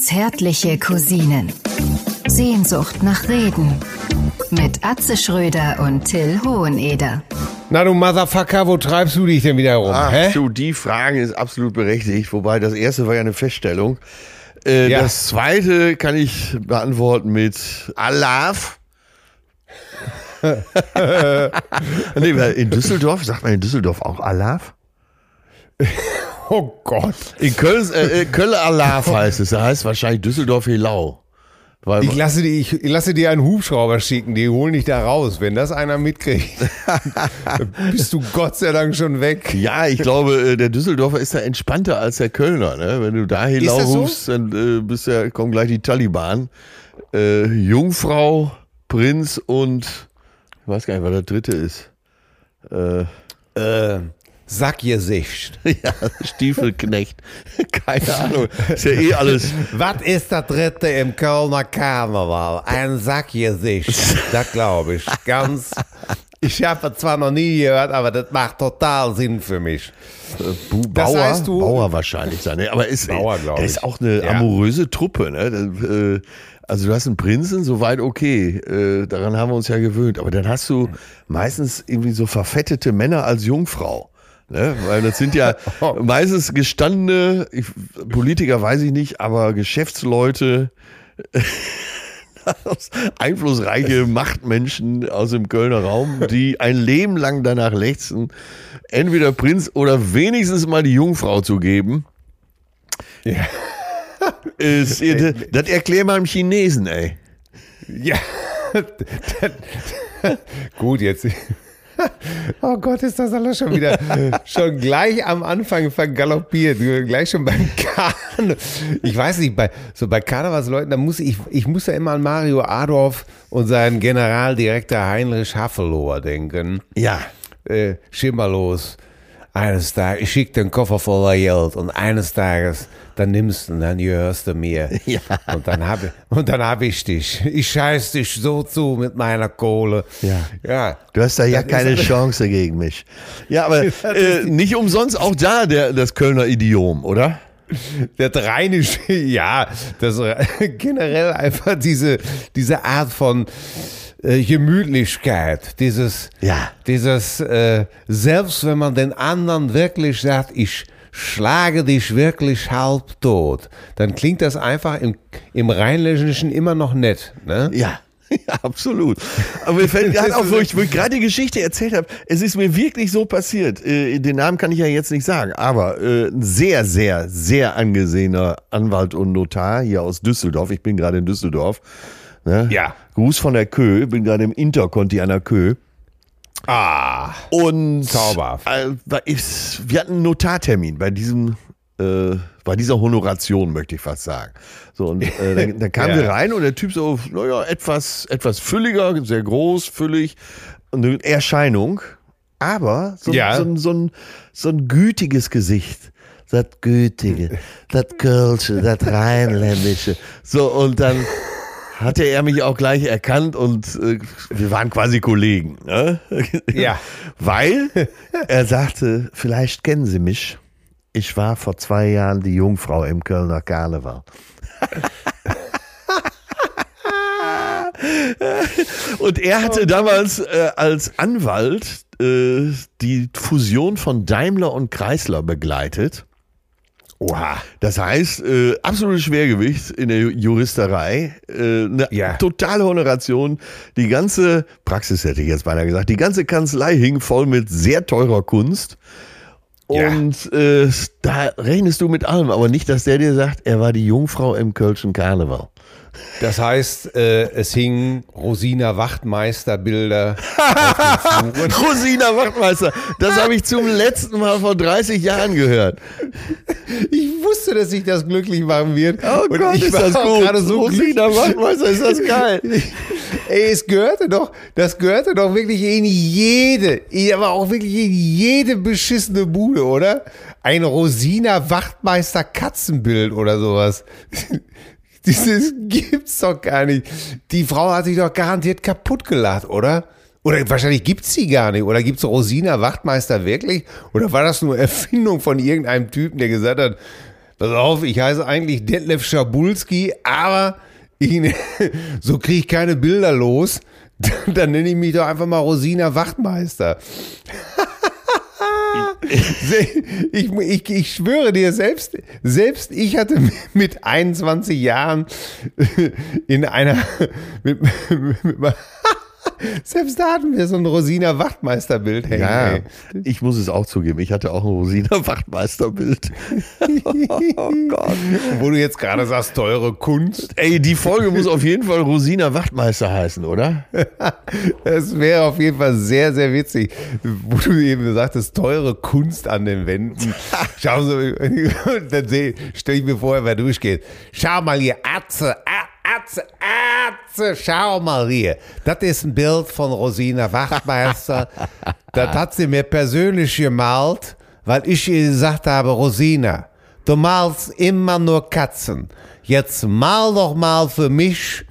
Zärtliche Cousinen. Sehnsucht nach Reden. Mit Atze Schröder und Till Hoheneder. Na du Motherfucker, wo treibst du dich denn wieder rum? Ach hä? du, die Frage ist absolut berechtigt. Wobei das erste war ja eine Feststellung. Äh, Ja. Das zweite kann ich beantworten mit Alaf. nee, weil in Düsseldorf, sagt man in Düsseldorf auch Alaf? Oh Gott. In Köln, äh, äh, Köln Alaf heißt es. Das heißt wahrscheinlich Düsseldorf Helau. Weil, Ich lasse, die, ich lasse dir einen Hubschrauber schicken, die holen dich da raus. Wenn das einer mitkriegt, bist du Gott sei Dank schon weg. ja, ich glaube, äh, der Düsseldorfer ist da entspannter als der Kölner. Ne? Wenn du da Helau so? rufst, dann äh, bist ja, kommen gleich die Taliban. Äh, Jungfrau, Prinz und ich weiß gar nicht, was der dritte ist. Äh, Äh, Sackgesicht. ja, Stiefelknecht. Keine Ahnung. Ist ja eh alles. Was ist das dritte im Kölner Karneval? Ein Sackgesicht. Das glaube ich. Ganz. Ich habe es zwar noch nie gehört, aber das macht total Sinn für mich. Das Bauer, heißt, du- Bauer wahrscheinlich sein. ne? Aber ist, Bauer, das ist auch eine Ja. amoröse Truppe. Ne? Das, äh, Also du hast einen Prinzen, soweit okay. Äh, daran haben wir uns ja gewöhnt. Aber dann hast du meistens irgendwie so verfettete Männer als Jungfrau. Ne? Weil das sind ja meistens gestandene, ich, Politiker weiß ich nicht, aber Geschäftsleute, einflussreiche Machtmenschen aus dem Kölner Raum, die ein Leben lang danach lechzen, entweder Prinz oder wenigstens mal die Jungfrau zu geben. Ja. Ist, das erklär mal einem Chinesen, ey. Ja. Gut, jetzt. Oh Gott, ist das alles schon wieder schon gleich am Anfang vergaloppiert. Gleich schon beim Karneval. Ich weiß nicht, bei, so bei Karnevalsleuten, da muss ich, ich muss ja immer an Mario Adorf und seinen Generaldirektor Heinrich Haffelohr denken. Ja. Äh, schimmerlos. Eines Tages, ich schick den Koffer voller Geld und eines Tages, dann nimmst du und dann gehörst du mir. Ja. Und dann habe und dann hab ich dich. Ich scheiß dich so zu mit meiner Kohle. Ja. Ja. Du hast da ja Das keine Chance gegen mich. Ja, aber äh, nicht umsonst auch da der, das Kölner Idiom, oder? Das rheinische, ja, das generell einfach diese, diese Art von äh, Gemütlichkeit, dieses, Ja. dieses, äh, selbst wenn man den anderen wirklich sagt, ich schlage dich wirklich halbtot, dann klingt das einfach im, im Rheinländischen immer noch nett, ne? Ja. Ja, absolut. Aber mir fällt gerade auf, wo ich, ich gerade die Geschichte erzählt habe, es ist mir wirklich so passiert. Äh, den Namen kann ich ja jetzt nicht sagen, aber äh, ein sehr, sehr, sehr angesehener Anwalt und Notar hier aus Düsseldorf. Ich bin gerade in Düsseldorf. Ne? Ja. Gruß von der Kö, bin gerade im Interconti an der Kö. Ah, Und Zauberhaft. Äh, ist, wir hatten einen Notartermin bei diesem, äh, bei dieser Honoration, möchte ich fast sagen. So, und äh, dann, dann kamen Ja. wir rein und der Typ so, naja, etwas, etwas fülliger, sehr groß, füllig, und eine Erscheinung, aber so, Ja. so, ein- so, ein, so ein gütiges Gesicht. Das Gütige, das Kölsche, das Rheinländische. So, und dann hatte er mich auch gleich erkannt und äh, wir waren quasi Kollegen. Ne? Ja. Weil er sagte, vielleicht kennen Sie mich. Ich war vor zwei Jahren die Jungfrau im Kölner Karneval. Und er hatte damals äh, als Anwalt äh, die Fusion von Daimler und Chrysler begleitet. Oha. Das heißt, äh, absolutes Schwergewicht in der Juristerei, äh, eine Ja. totale Honoration. Die ganze Praxis hätte ich jetzt beinahe gesagt, die ganze Kanzlei hing voll mit sehr teurer Kunst. Ja. Und äh, da rechnest du mit allem, aber nicht, dass der dir sagt, er war die Jungfrau im Kölschen Karneval. Das heißt, äh, es hingen Rosina Wachtmeister Bilder. Rosina Wachtmeister, das habe ich zum letzten Mal vor 30 Jahren gehört. Ich wusste, dass sich das glücklich machen wird. Oh Und Gott, ich ist war das gut. gerade so glücklich. Rosina Wachtmeister, ist das geil. Ey, es gehörte doch, das gehörte doch wirklich in jede, aber auch wirklich in jede beschissene Bude, oder? Ein Rosina Wachtmeister Katzenbild oder sowas. Dieses gibt's doch gar nicht. Die Frau hat sich doch garantiert kaputt gelacht, oder? Oder wahrscheinlich gibt's sie gar nicht. Oder gibt's Rosina Wachtmeister wirklich? Oder war das nur Erfindung von irgendeinem Typen, der gesagt hat, pass auf, ich heiße eigentlich Detlef Schabulski, aber ich, so kriege ich keine Bilder los. Dann nenne ich mich doch einfach mal Rosina Wachtmeister. ich, ich, ich schwöre dir, selbst, selbst ich hatte mit 21 Jahren in einer, mit, mit, mit, selbst da hatten wir so ein Rosina Wachtmeisterbild hängen. Ja, ey. ich muss es auch zugeben. Ich hatte auch ein Rosina Wachtmeisterbild. oh Gott. Wo du jetzt gerade sagst, teure Kunst. Ey, die Folge muss auf jeden Fall Rosina Wachtmeister heißen, oder? Es wäre auf jeden Fall sehr, sehr witzig, wo du eben sagtest, teure Kunst an den Wänden. Schau so, dann stelle ich mir vor, wer durchgeht. Schau mal hier, Atze, Atze, Atze, schau mal hier. Das ist ein Bild von Rosina Wachtmeister. das hat sie mir persönlich gemalt, weil ich ihr gesagt habe, Rosina, du malst immer nur Katzen. Jetzt mal doch mal für mich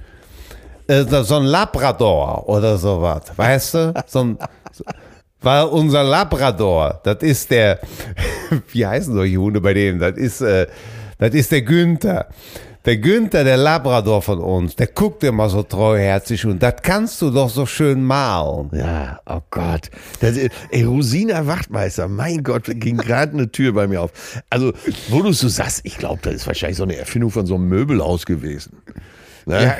äh, so ein Labrador oder sowas, weißt du? So ein, weil unser Labrador, das ist der, wie heißen solche Hunde bei dem? Das ist, äh, das ist der Günther. Der Günther, der Labrador von uns, der guckt immer so treuherzig und das kannst du doch so schön malen. Ja, oh Gott. Das, ey, Rosina Wachtmeister, mein Gott, ging gerade eine Tür bei mir auf. Also, wo du so sagst, ich glaube, das ist wahrscheinlich so eine Erfindung von so einem Möbelhaus gewesen. Ne? Ja,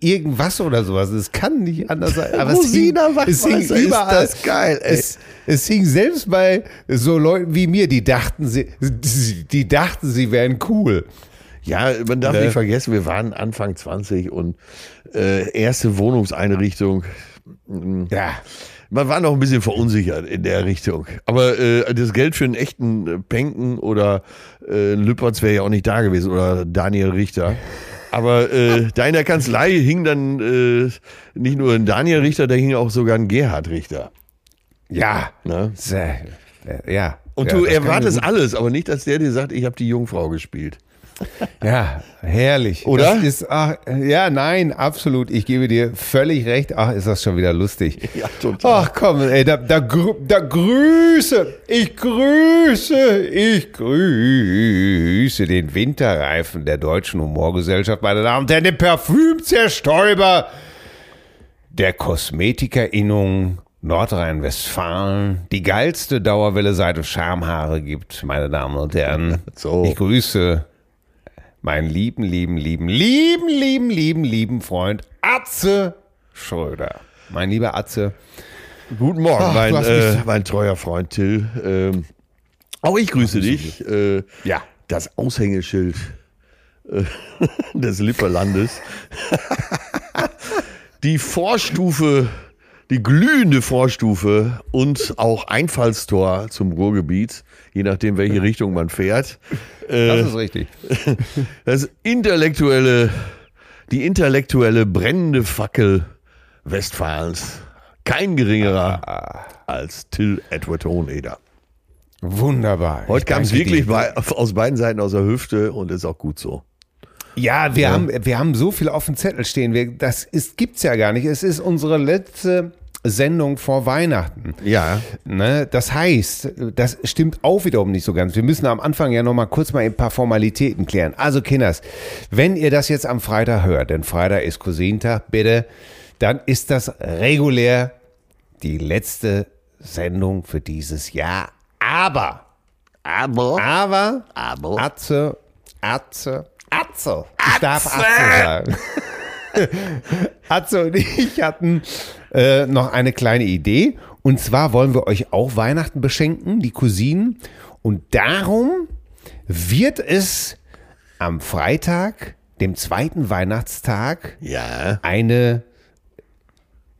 irgendwas oder sowas. Es kann nicht anders sein. Aber Rosina es hing, es hing überall. Ist das geil. Es, es hing selbst bei so Leuten wie mir, die dachten, sie, die dachten, sie wären cool. Ja, man darf Ne? nicht vergessen, wir waren Anfang 20 und äh, erste Wohnungseinrichtung. Ja. Man war noch ein bisschen verunsichert in der Richtung. Aber äh, das Geld für einen echten äh, Penken oder äh, Lüppertz wäre ja auch nicht da gewesen oder Daniel Richter. Aber äh, da in der Kanzlei hing dann äh, nicht nur ein Daniel Richter, da hing auch sogar ein Gerhard Richter. Ja. Ne? Sehr, ja. Und ja, du erwartest alles, aber nicht, dass der dir sagt, ich habe die Jungfrau gespielt. Ja, herrlich. Oder? Das ist, ach, ja, nein, absolut. Ich gebe dir völlig recht. Ach, ist das schon wieder lustig. Ja, total. Ach komm, ey, da, da, da grüße, ich grüße, ich grüße den Winterreifen der deutschen Humorgesellschaft, meine Damen und Herren, den Parfümzerstäuber der Kosmetikerinnung Nordrhein-Westfalen, die geilste Dauerwelle seit es Schamhaare gibt, meine Damen und Herren. So. Ich grüße meinen lieben, lieben, lieben, lieben, lieben, lieben, lieben Freund Atze Schröder. Mein lieber Atze. Guten Morgen, Ach, mein, äh, mein treuer Freund Till. Ähm, auch ich grüße dich. Äh, Ja. Das Aushängeschild äh, des Lipperlandes. die Vorstufe, die glühende Vorstufe und auch Einfallstor zum Ruhrgebiet, je nachdem, welche Richtung man fährt. Äh, Das ist richtig. das intellektuelle, die intellektuelle brennende Fackel Westfalens. Kein geringerer als Till Edward Hoheneder. Wunderbar. Heute kam es wirklich bei, aus beiden Seiten aus der Hüfte und ist auch gut so. Ja, wir, Haben, wir haben so viel auf dem Zettel stehen. Wir, das ist, gibt's ja gar nicht. Es ist unsere letzte Sendung vor Weihnachten. Ja. Ne? Das heißt, das stimmt auch wiederum nicht so ganz. Wir müssen am Anfang ja noch mal kurz mal ein paar Formalitäten klären. Also Kinders, wenn ihr das jetzt am Freitag hört, denn Freitag ist Cousintag, bitte, dann ist das regulär die letzte Sendung für dieses Jahr. Aber, Aber, aber, aber, Atze, Atze, Atze. Ich darf Atze sagen. Atze und ich hatten äh, noch eine kleine Idee. Und zwar wollen wir euch auch Weihnachten beschenken, die Cousinen. Und darum wird es am Freitag, dem zweiten Weihnachtstag, ja, eine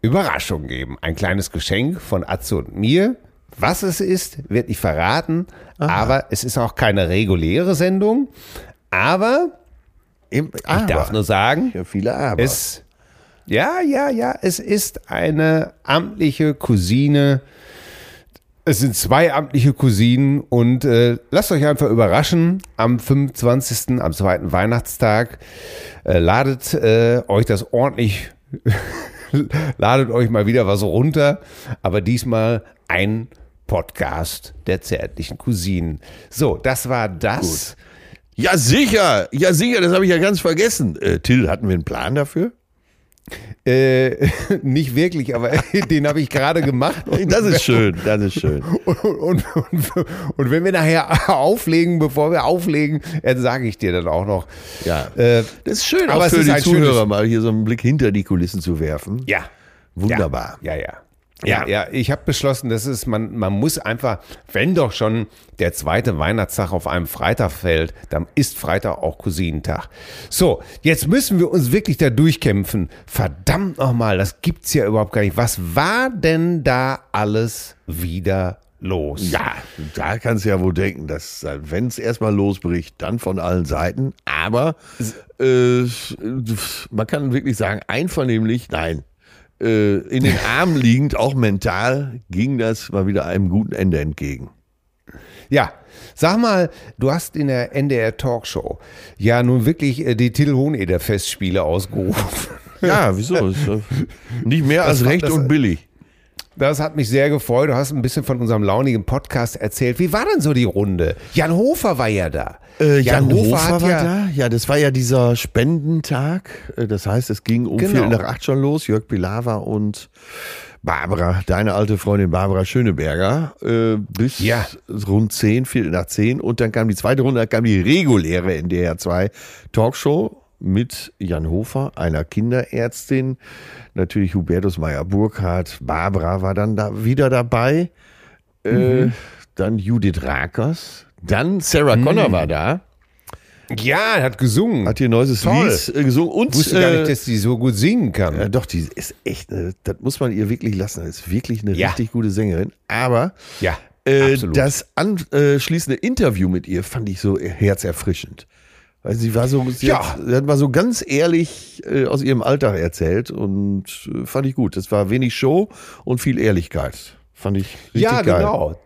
Überraschung geben. Ein kleines Geschenk von Atze und mir. Was es ist, wird nicht verraten. Aber es ist auch keine reguläre Sendung. Aber im, ich darf nur sagen, viele Aber. es, ja, ja, ja, es ist eine amtliche Cousine. Es sind zwei amtliche Cousinen und äh, lasst euch einfach überraschen. Am 25., am zweiten Weihnachtstag, äh, ladet äh, euch das ordentlich, ladet euch mal wieder was runter, aber diesmal ein Podcast der zärtlichen Cousinen. So, das war das. Ja, sicher. Ja, sicher. Das habe ich ja ganz vergessen. Äh, Till, hatten wir einen Plan dafür? Äh, nicht wirklich, aber den habe ich gerade gemacht. Das ist schön, das ist schön. Und, und, und, und, wenn wir nachher auflegen, bevor wir auflegen, dann sage ich dir dann auch noch. Ja, äh, das ist schön, aber auch für die Zuhörer mal hier so einen Blick hinter die Kulissen zu werfen. Ja. Wunderbar. Ja, ja. ja. Ja, ja, ich habe beschlossen, das ist, man, man muss einfach, wenn doch schon der zweite Weihnachtstag auf einem Freitag fällt, dann ist Freitag auch Cousinentag. So, jetzt müssen wir uns wirklich da durchkämpfen. Verdammt nochmal, das gibt's ja überhaupt gar nicht. Was war denn da alles wieder los? Ja, da kannst du ja wohl denken, dass wenn es erstmal losbricht, dann von allen Seiten. Aber äh, man kann wirklich sagen, einvernehmlich, nein, äh, in den Armen liegend, auch mental, ging das mal wieder einem guten Ende entgegen. Ja, sag mal, du hast in der NDR Talkshow ja nun wirklich äh, die Till Hoheneder Festspiele ausgerufen. Ja, wieso? Nicht mehr als recht und billig. Das hat mich sehr gefreut. Du hast ein bisschen von unserem launigen Podcast erzählt. Wie war denn so die Runde? Jan Hofer war ja da. Äh, Jan, Jan, Hofer, Hofer war ja, da. Ja, das war ja dieser Spendentag. Äh, das heißt, es ging um genau. Viertel nach acht schon los. Jörg Pilawa und Barbara, deine alte Freundin Barbara Schöneberger, äh, bis ja. rund zehn, Viertel nach zehn. Und dann kam die zweite Runde, dann kam die reguläre NDR 2 Talkshow mit Jan Hofer, einer Kinderärztin, natürlich Hubertus Meyer-Burkhardt, Barbara war dann da wieder dabei, äh, mhm. äh, dann Judith Rakers, dann Sarah mhm. Connor war da. Ja, er hat gesungen. Hat ihr neues Toll. Lied äh, gesungen. Und, wusste gar nicht, äh, dass die so gut singen kann. Ja, doch, die ist echt, äh, das muss man ihr wirklich lassen. Das ist wirklich eine ja. richtig gute Sängerin. Aber ja, das anschließende Interview mit ihr fand ich so herzerfrischend. Weil sie war so, sie, ja. hat, sie hat mal so ganz ehrlich äh, aus ihrem Alltag erzählt und äh, fand ich gut. Es war wenig Show und viel Ehrlichkeit. Fand ich richtig ja, geil. Ja, genau.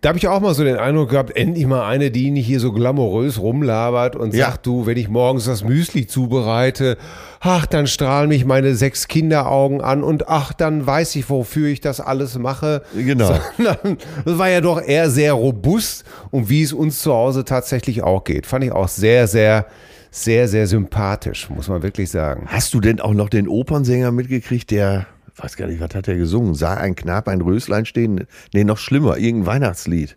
Da habe ich auch mal so den Eindruck gehabt, endlich mal eine, die nicht hier so glamourös rumlabert und ja. sagt, du, wenn ich morgens das Müsli zubereite, ach, dann strahlen mich meine sechs Kinderaugen an und ach, dann weiß ich, wofür ich das alles mache. Genau. Sondern, das war ja doch eher sehr robust und wie es uns zu Hause tatsächlich auch geht. Fand ich auch sehr, sehr, sehr, sehr sympathisch, muss man wirklich sagen. Hast du denn auch noch den Opernsänger mitgekriegt, der weiß gar nicht, was hat er gesungen? Sah ein Knab ein Röslein stehen? Nee, noch schlimmer, irgendein Weihnachtslied.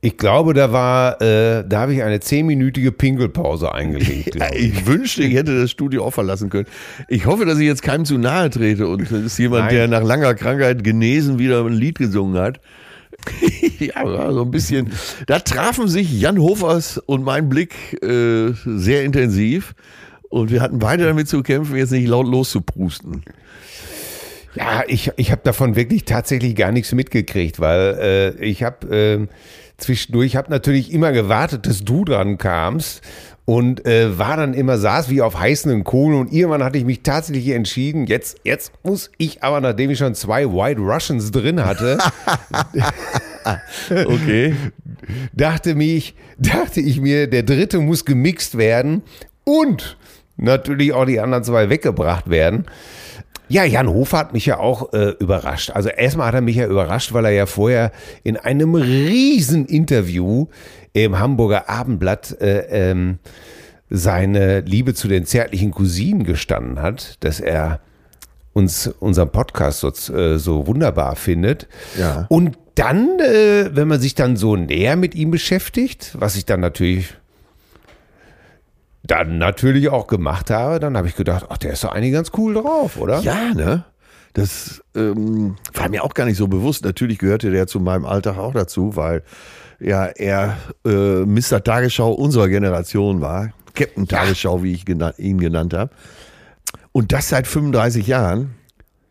Ich glaube, da war, äh, da habe ich eine zehnminütige Pinkelpause eingelegt. Ich. ich wünschte, ich hätte das Studio auch verlassen können. Ich hoffe, dass ich jetzt keinem zu nahe trete und es ist jemand, Nein. der nach langer Krankheit genesen wieder ein Lied gesungen hat. ja, so ein bisschen. Da trafen sich Jan Hofers und mein Blick äh, sehr intensiv und wir hatten beide damit zu kämpfen, jetzt nicht laut loszuprusten. Ja, ich, ich habe davon wirklich tatsächlich gar nichts mitgekriegt, weil äh, ich habe äh, zwischendurch, habe natürlich immer gewartet, dass du dran kamst und äh, war dann immer, saß wie auf heißen Kohlen und irgendwann hatte ich mich tatsächlich entschieden, jetzt, jetzt muss ich aber, nachdem ich schon zwei White Russians drin hatte, okay. dachte mich, dachte ich mir, der dritte muss gemixt werden und natürlich auch die anderen zwei weggebracht werden. Ja, Jan Hofer hat mich ja auch äh, überrascht. Also erstmal hat er mich ja überrascht, weil er ja vorher in einem riesen Interview im Hamburger Abendblatt äh, ähm, seine Liebe zu den zärtlichen Cousinen gestanden hat, dass er uns unseren Podcast so, äh, so wunderbar findet. Ja. Und dann, äh, wenn man sich dann so näher mit ihm beschäftigt, was ich dann natürlich dann natürlich auch gemacht habe, dann habe ich gedacht, ach, der ist doch eigentlich ganz cool drauf, oder? Ja, ne? Das ähm, war mir auch gar nicht so bewusst. Natürlich gehörte der zu meinem Alltag auch dazu, weil ja er äh, Mr. Tagesschau unserer Generation war. Captain Tagesschau, ja. wie ich gena ihn genannt habe. Und das seit 35 Jahren.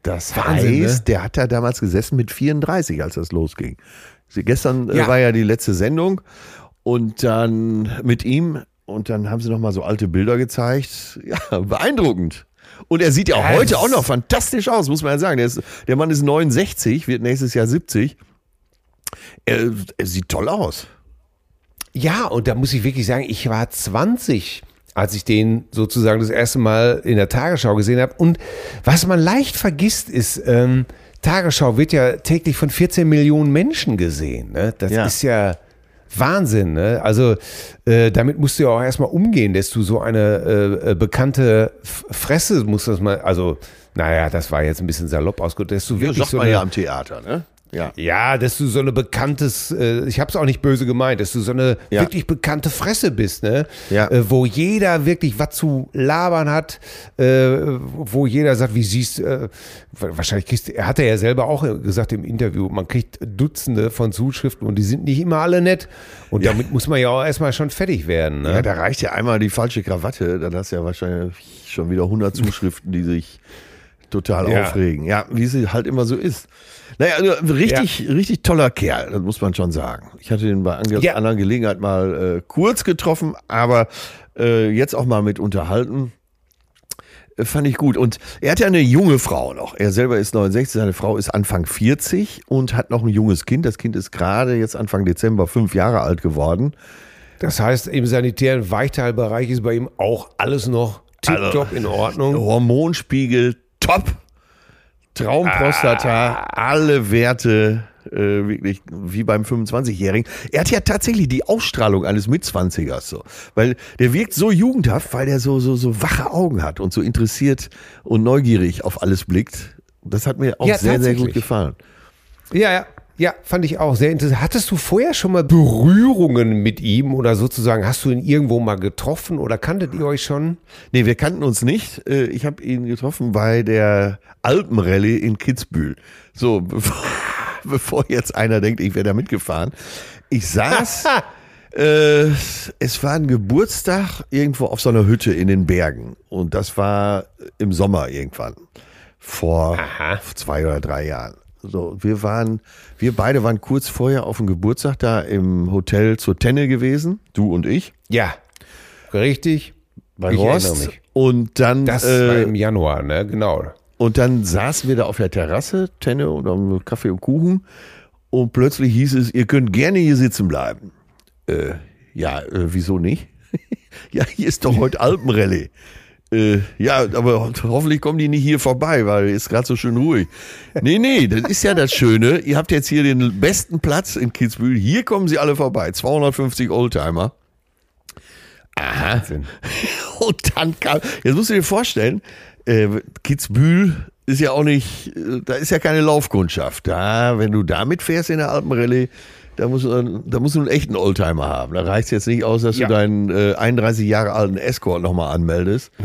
Das Wahnsinn, heißt, ne? der hat da damals gesessen mit 34, als das losging. Gestern äh, ja. war ja die letzte Sendung und dann mit ihm und dann haben sie noch mal so alte Bilder gezeigt. Ja, beeindruckend. Und er sieht ja yes. heute auch noch fantastisch aus, muss man ja sagen. Der, ist, der Mann ist 69, wird nächstes Jahr 70. Er, er sieht toll aus. Ja, und da muss ich wirklich sagen, ich war 20 als ich den sozusagen das erste Mal in der Tagesschau gesehen habe. Und was man leicht vergisst, ist, ähm, Tagesschau wird ja täglich von 14 Millionen Menschen gesehen. Ne? Das ja. ist ja Wahnsinn, ne? Also äh, damit musst du ja auch erstmal umgehen, dass du so eine äh, äh bekannte Fresse musst das mal, also naja, das war jetzt ein bisschen salopp ausgedrückt, dass du Ja, wirklich sagt so man eine, ja am Theater, ne? Ja. ja, dass du so eine bekanntes, äh, ich habe es auch nicht böse gemeint, dass du so eine Ja. wirklich bekannte Fresse bist, ne? Ja. Äh, wo jeder wirklich was zu labern hat, äh, wo jeder sagt, wie siehst äh, wahrscheinlich kriegst, er hat er ja selber auch gesagt im Interview, man kriegt Dutzende von Zuschriften und die sind nicht immer alle nett und Ja. damit muss man ja auch erstmal schon fertig werden, ne? Ja, da reicht ja einmal die falsche Krawatte, dann hast du ja wahrscheinlich schon wieder 100 Zuschriften, die sich total aufregen. Ja, wie es halt immer so ist. Naja, also richtig, richtig toller Kerl, das muss man schon sagen. Ich hatte ihn bei ange Ja. anderen Gelegenheit mal äh, kurz getroffen, aber äh, jetzt auch mal mit unterhalten. Äh, Fand ich gut. Und er hat ja eine junge Frau noch. Er selber ist 69, seine Frau ist Anfang 40 und hat noch ein junges Kind. Das Kind ist gerade jetzt Anfang Dezember fünf Jahre alt geworden. Das heißt, im sanitären Weichteilbereich ist bei ihm auch alles noch tipptopp in Ordnung. Hormonspiegel top. Traumprostata, alle Werte äh, wirklich wie beim 25-Jährigen. Er hat ja tatsächlich die Ausstrahlung eines Mitzwanzigers so, weil der wirkt so jugendhaft, weil der so so so wache Augen hat und so interessiert und neugierig auf alles blickt. Das hat mir auch Ja, sehr sehr gut gefallen. Ja, ja. Ja, fand ich auch sehr interessant. Hattest du vorher schon mal Berührungen mit ihm oder sozusagen hast du ihn irgendwo mal getroffen oder kanntet ihr euch schon? Nee, wir kannten uns nicht. Äh, Ich habe ihn getroffen bei der Alpenrallye in Kitzbühel. So, bevor, bevor jetzt einer denkt, ich wäre da mitgefahren. Ich saß, äh, es war ein Geburtstag irgendwo auf so einer Hütte in den Bergen. Und das war im Sommer irgendwann. Vor Aha. zwei oder drei Jahren. So, wir waren, wir beide waren kurz vorher auf dem Geburtstag da im Hotel zur Tenne gewesen, du und ich, Ja, richtig. bei Ich Rost. erinnere mich. Und dann Das äh, war im Januar, ne? Genau. Und dann saßen wir da auf der Terrasse, Tenne und haben Kaffee und Kuchen. Und plötzlich hieß es, ihr könnt gerne hier sitzen bleiben. Äh, ja, äh, wieso nicht? ja, hier ist doch heute Alpenrallye. Äh, ja, aber ho- hoffentlich kommen die nicht hier vorbei, weil ist gerade so schön ruhig. Nee, nee, das ist ja das Schöne. Ihr habt jetzt hier den besten Platz in Kitzbühel. Hier kommen sie alle vorbei. 250 Oldtimer. Wahnsinn. Und dann kam, jetzt musst du dir vorstellen, äh, Kitzbühel ist ja auch nicht, äh, da ist ja keine Laufkundschaft. Da, wenn du da mitfährst in der Alpenrallye, da musst du, da musst du einen echten Oldtimer haben. Da reicht es jetzt nicht aus, dass Ja. du deinen äh, 31 Jahre alten Escort nochmal anmeldest.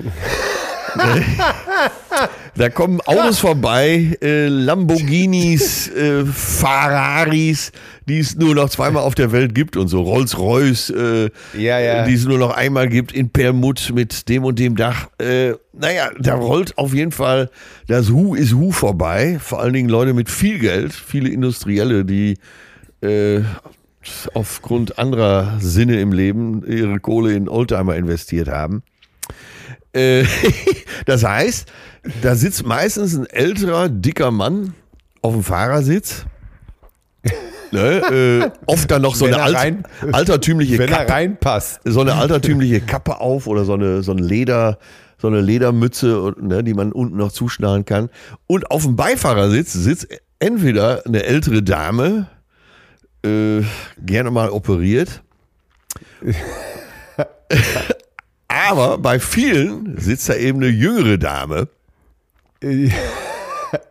Da kommen Autos vorbei, äh, Lamborghinis, äh, Ferraris, die es nur noch zweimal auf der Welt gibt und so Rolls-Royce, äh, Ja, ja. die es nur noch einmal gibt in Permut mit dem und dem Dach. Äh, naja, da rollt auf jeden Fall das Hu ist Hu vorbei. Vor allen Dingen Leute mit viel Geld, viele Industrielle, die äh, aufgrund anderer Sinne im Leben ihre Kohle in Oldtimer investiert haben. Äh, das heißt, da sitzt meistens ein älterer, dicker Mann auf dem Fahrersitz. Ne, äh, oft dann noch so Wenn eine er alt, rein- altertümliche Wenn er Kappe, reinpasst. so eine altertümliche Kappe auf oder so eine, so ein Leder, so eine Ledermütze, ne, die man unten noch zuschnallen kann. Und auf dem Beifahrersitz sitzt entweder eine ältere Dame, äh, gerne mal operiert. Aber bei vielen sitzt da eben eine jüngere Dame.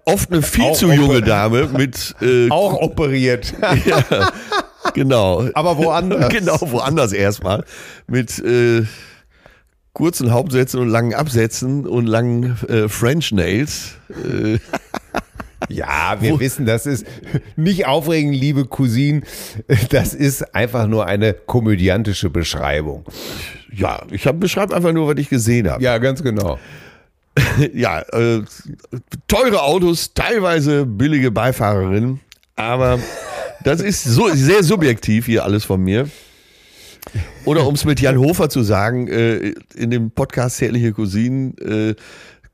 Oft eine viel Auch zu junge Dame mit äh, Auch operiert. genau. Aber woanders. Genau, woanders erstmal. Mit äh, kurzen Hauptsätzen und langen Absätzen und langen äh, French Nails. Ja, wir wissen, das ist nicht aufregend, liebe Cousine. Das ist einfach nur eine komödiantische Beschreibung. ja, ich beschreibe einfach nur, was ich gesehen habe. Ja, ganz genau. Ja, äh, teure Autos, teilweise billige Beifahrerinnen, aber das ist so sehr subjektiv hier alles von mir. Oder um es mit Jan Hofer zu sagen, äh, in dem Podcast Zärtliche Cousinen äh,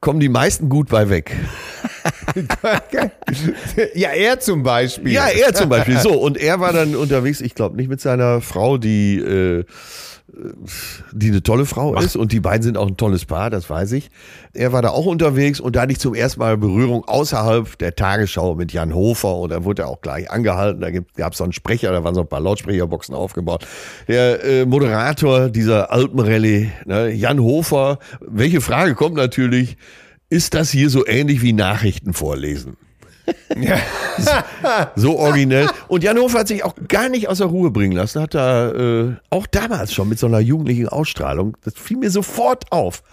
kommen die meisten gut bei weg. Ja, er zum Beispiel. Ja, er zum Beispiel. So, und er war dann unterwegs, ich glaube nicht mit seiner Frau, die äh, die eine tolle Frau ist und die beiden sind auch ein tolles Paar, das weiß ich. Er war da auch unterwegs und da hatte ich zum ersten Mal Berührung außerhalb der Tagesschau mit Jan Hofer und da wurde er auch gleich angehalten. Da gab es so einen Sprecher, da waren so ein paar Lautsprecherboxen aufgebaut. Der äh, Moderator dieser Alpenrallye, ne, Jan Hofer, welche Frage kommt natürlich, ist das hier so ähnlich wie Nachrichten vorlesen? Ja. so originell. Und Jan Hofer hat sich auch gar nicht aus der Ruhe bringen lassen. Hat da äh, auch damals schon mit so einer jugendlichen Ausstrahlung, das fiel mir sofort auf.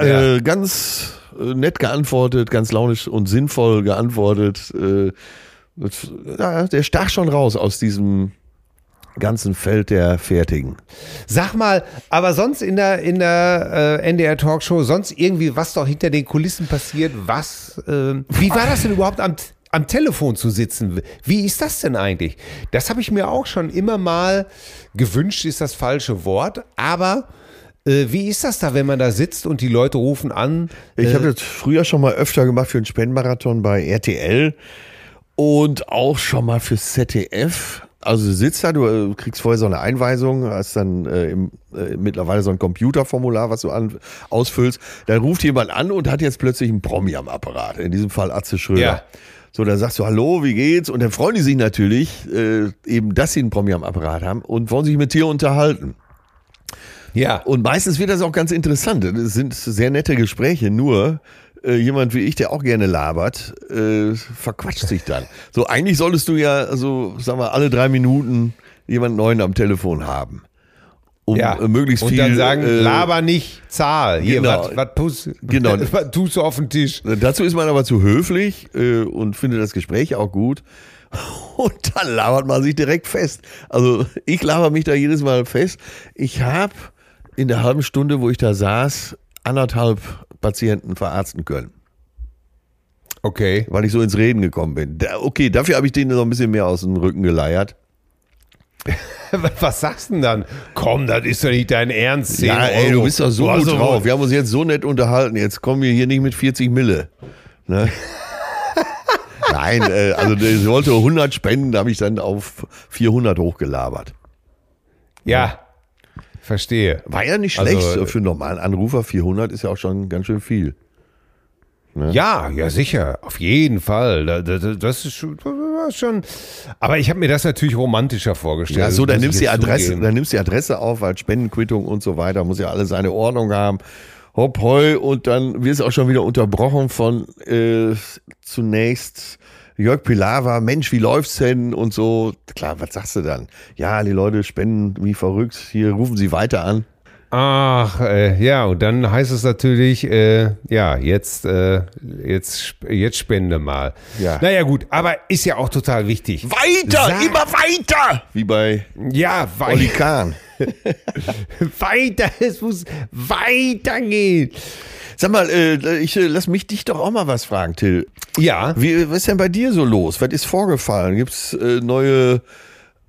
Ja. Äh, ganz äh, nett geantwortet, ganz launisch und sinnvoll geantwortet. Äh, das, ja, der stach schon raus aus diesem ganzen Feld der Fertigen. Sag mal, aber sonst in der, in der äh, NDR Talkshow, sonst irgendwie, was doch hinter den Kulissen passiert, was, äh, wie war das denn überhaupt am, am Telefon zu sitzen? Wie ist das denn eigentlich? Das habe ich mir auch schon immer mal gewünscht, ist das falsche Wort, aber äh, wie ist das da, wenn man da sitzt und die Leute rufen an? Ich äh, habe das früher schon mal öfter gemacht für einen Spendenmarathon bei RTL und auch schon mal für ZDF. Also du sitzt da, du äh, kriegst vorher so eine Einweisung, hast dann äh, im, äh, mittlerweile so ein Computerformular, was du an, ausfüllst. Dann ruft jemand an und hat jetzt plötzlich einen Promi am Apparat. In diesem Fall Atze Schröder. Ja. So, dann sagst du, hallo, wie geht's? Und dann freuen die sich natürlich, äh, eben, dass sie einen Promi am Apparat haben und wollen sich mit dir unterhalten. ja. Und meistens wird das auch ganz interessant. Es sind sehr nette Gespräche, nur äh, jemand wie ich, der auch gerne labert, äh, verquatscht sich dann. So, eigentlich solltest du ja, also, sag mal, alle drei Minuten jemand Neuen am Telefon haben. Um ja. äh, möglichst und viel. dann sagen, äh, laber nicht, zahl. Hier, genau. was, was tust, Genau. was tust du auf den Tisch? Dazu ist man aber zu höflich äh, und findet das Gespräch auch gut. Und dann labert man sich direkt fest. Also ich laber mich da jedes Mal fest. Ich habe in der halben Stunde, wo ich da saß, anderthalb Patienten verarzten können, Okay. weil ich so ins Reden gekommen bin. Okay, dafür habe ich denen noch ein bisschen mehr aus dem Rücken geleiert. Was sagst du denn dann? Komm, das ist doch nicht dein Ernst. 10 Ja, ey, du bist doch so gut doch drauf. Wir haben uns jetzt so nett unterhalten. Jetzt kommen wir hier nicht mit 40 Mille. Ne? Nein, äh, also der wollte 100 spenden, da habe ich dann auf 400 hochgelabert. Ja, verstehe. War ja nicht Also, schlecht. äh, Für einen normalen Anrufer 400 ist ja auch schon ganz schön viel. Ja, ja, sicher. Auf jeden Fall. Da- da- da- Das ist schon. das war schon aber ich habe mir das natürlich romantischer vorgestellt. Ja, so, dann nimmst die Adresse, zugeben. dann nimmst du die Adresse auf, als Spendenquittung und so weiter, muss ja alles seine Ordnung haben. Hopp, hoi, und dann wirst du auch schon wieder unterbrochen von äh, zunächst Jörg Pilawa, Mensch, wie läuft's denn? Und so, klar, was sagst du dann? Ja, die Leute spenden wie verrückt, hier rufen sie weiter an. Ach, äh, ja, und dann heißt es natürlich, äh, ja, jetzt, äh, jetzt, jetzt spende mal. Ja. Naja, gut, aber ist ja auch total wichtig. Weiter, Sag- immer weiter! Wie bei Ja, wei Kahn. weiter, es muss weitergehen. Sag mal, äh, ich äh, lass mich dich doch auch mal was fragen, Till. Ja, Wie, was ist denn bei dir so los? Was ist vorgefallen? Gibt's äh, neue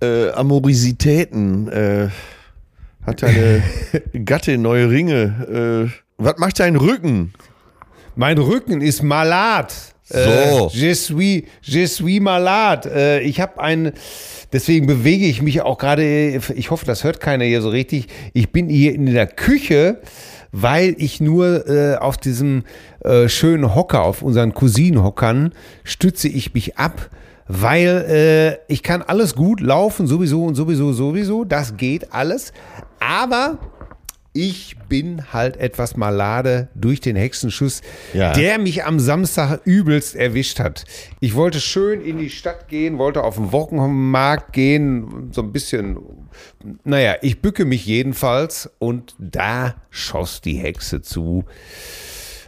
äh, Amorisitäten? Äh, hat deine Gattin neue Ringe? Äh, was macht dein Rücken? mein Rücken ist malat. So. Äh, je suis, je suis malat. Äh, ich habe ein, deswegen bewege ich mich auch gerade, ich hoffe, das hört keiner hier so richtig. Ich bin hier in der Küche, weil ich nur äh, auf diesem äh, schönen Hocker, auf unseren Cousinenhockern, stütze ich mich ab. Weil äh, ich kann alles gut laufen, sowieso und sowieso, sowieso. Das geht alles. Aber ich bin halt etwas malade durch den Hexenschuss, Ja. der mich am Samstag übelst erwischt hat. Ich wollte schön in die Stadt gehen, wollte auf den Wochenmarkt gehen, so ein bisschen, naja, ich bücke mich jedenfalls und da schoss die Hexe zu.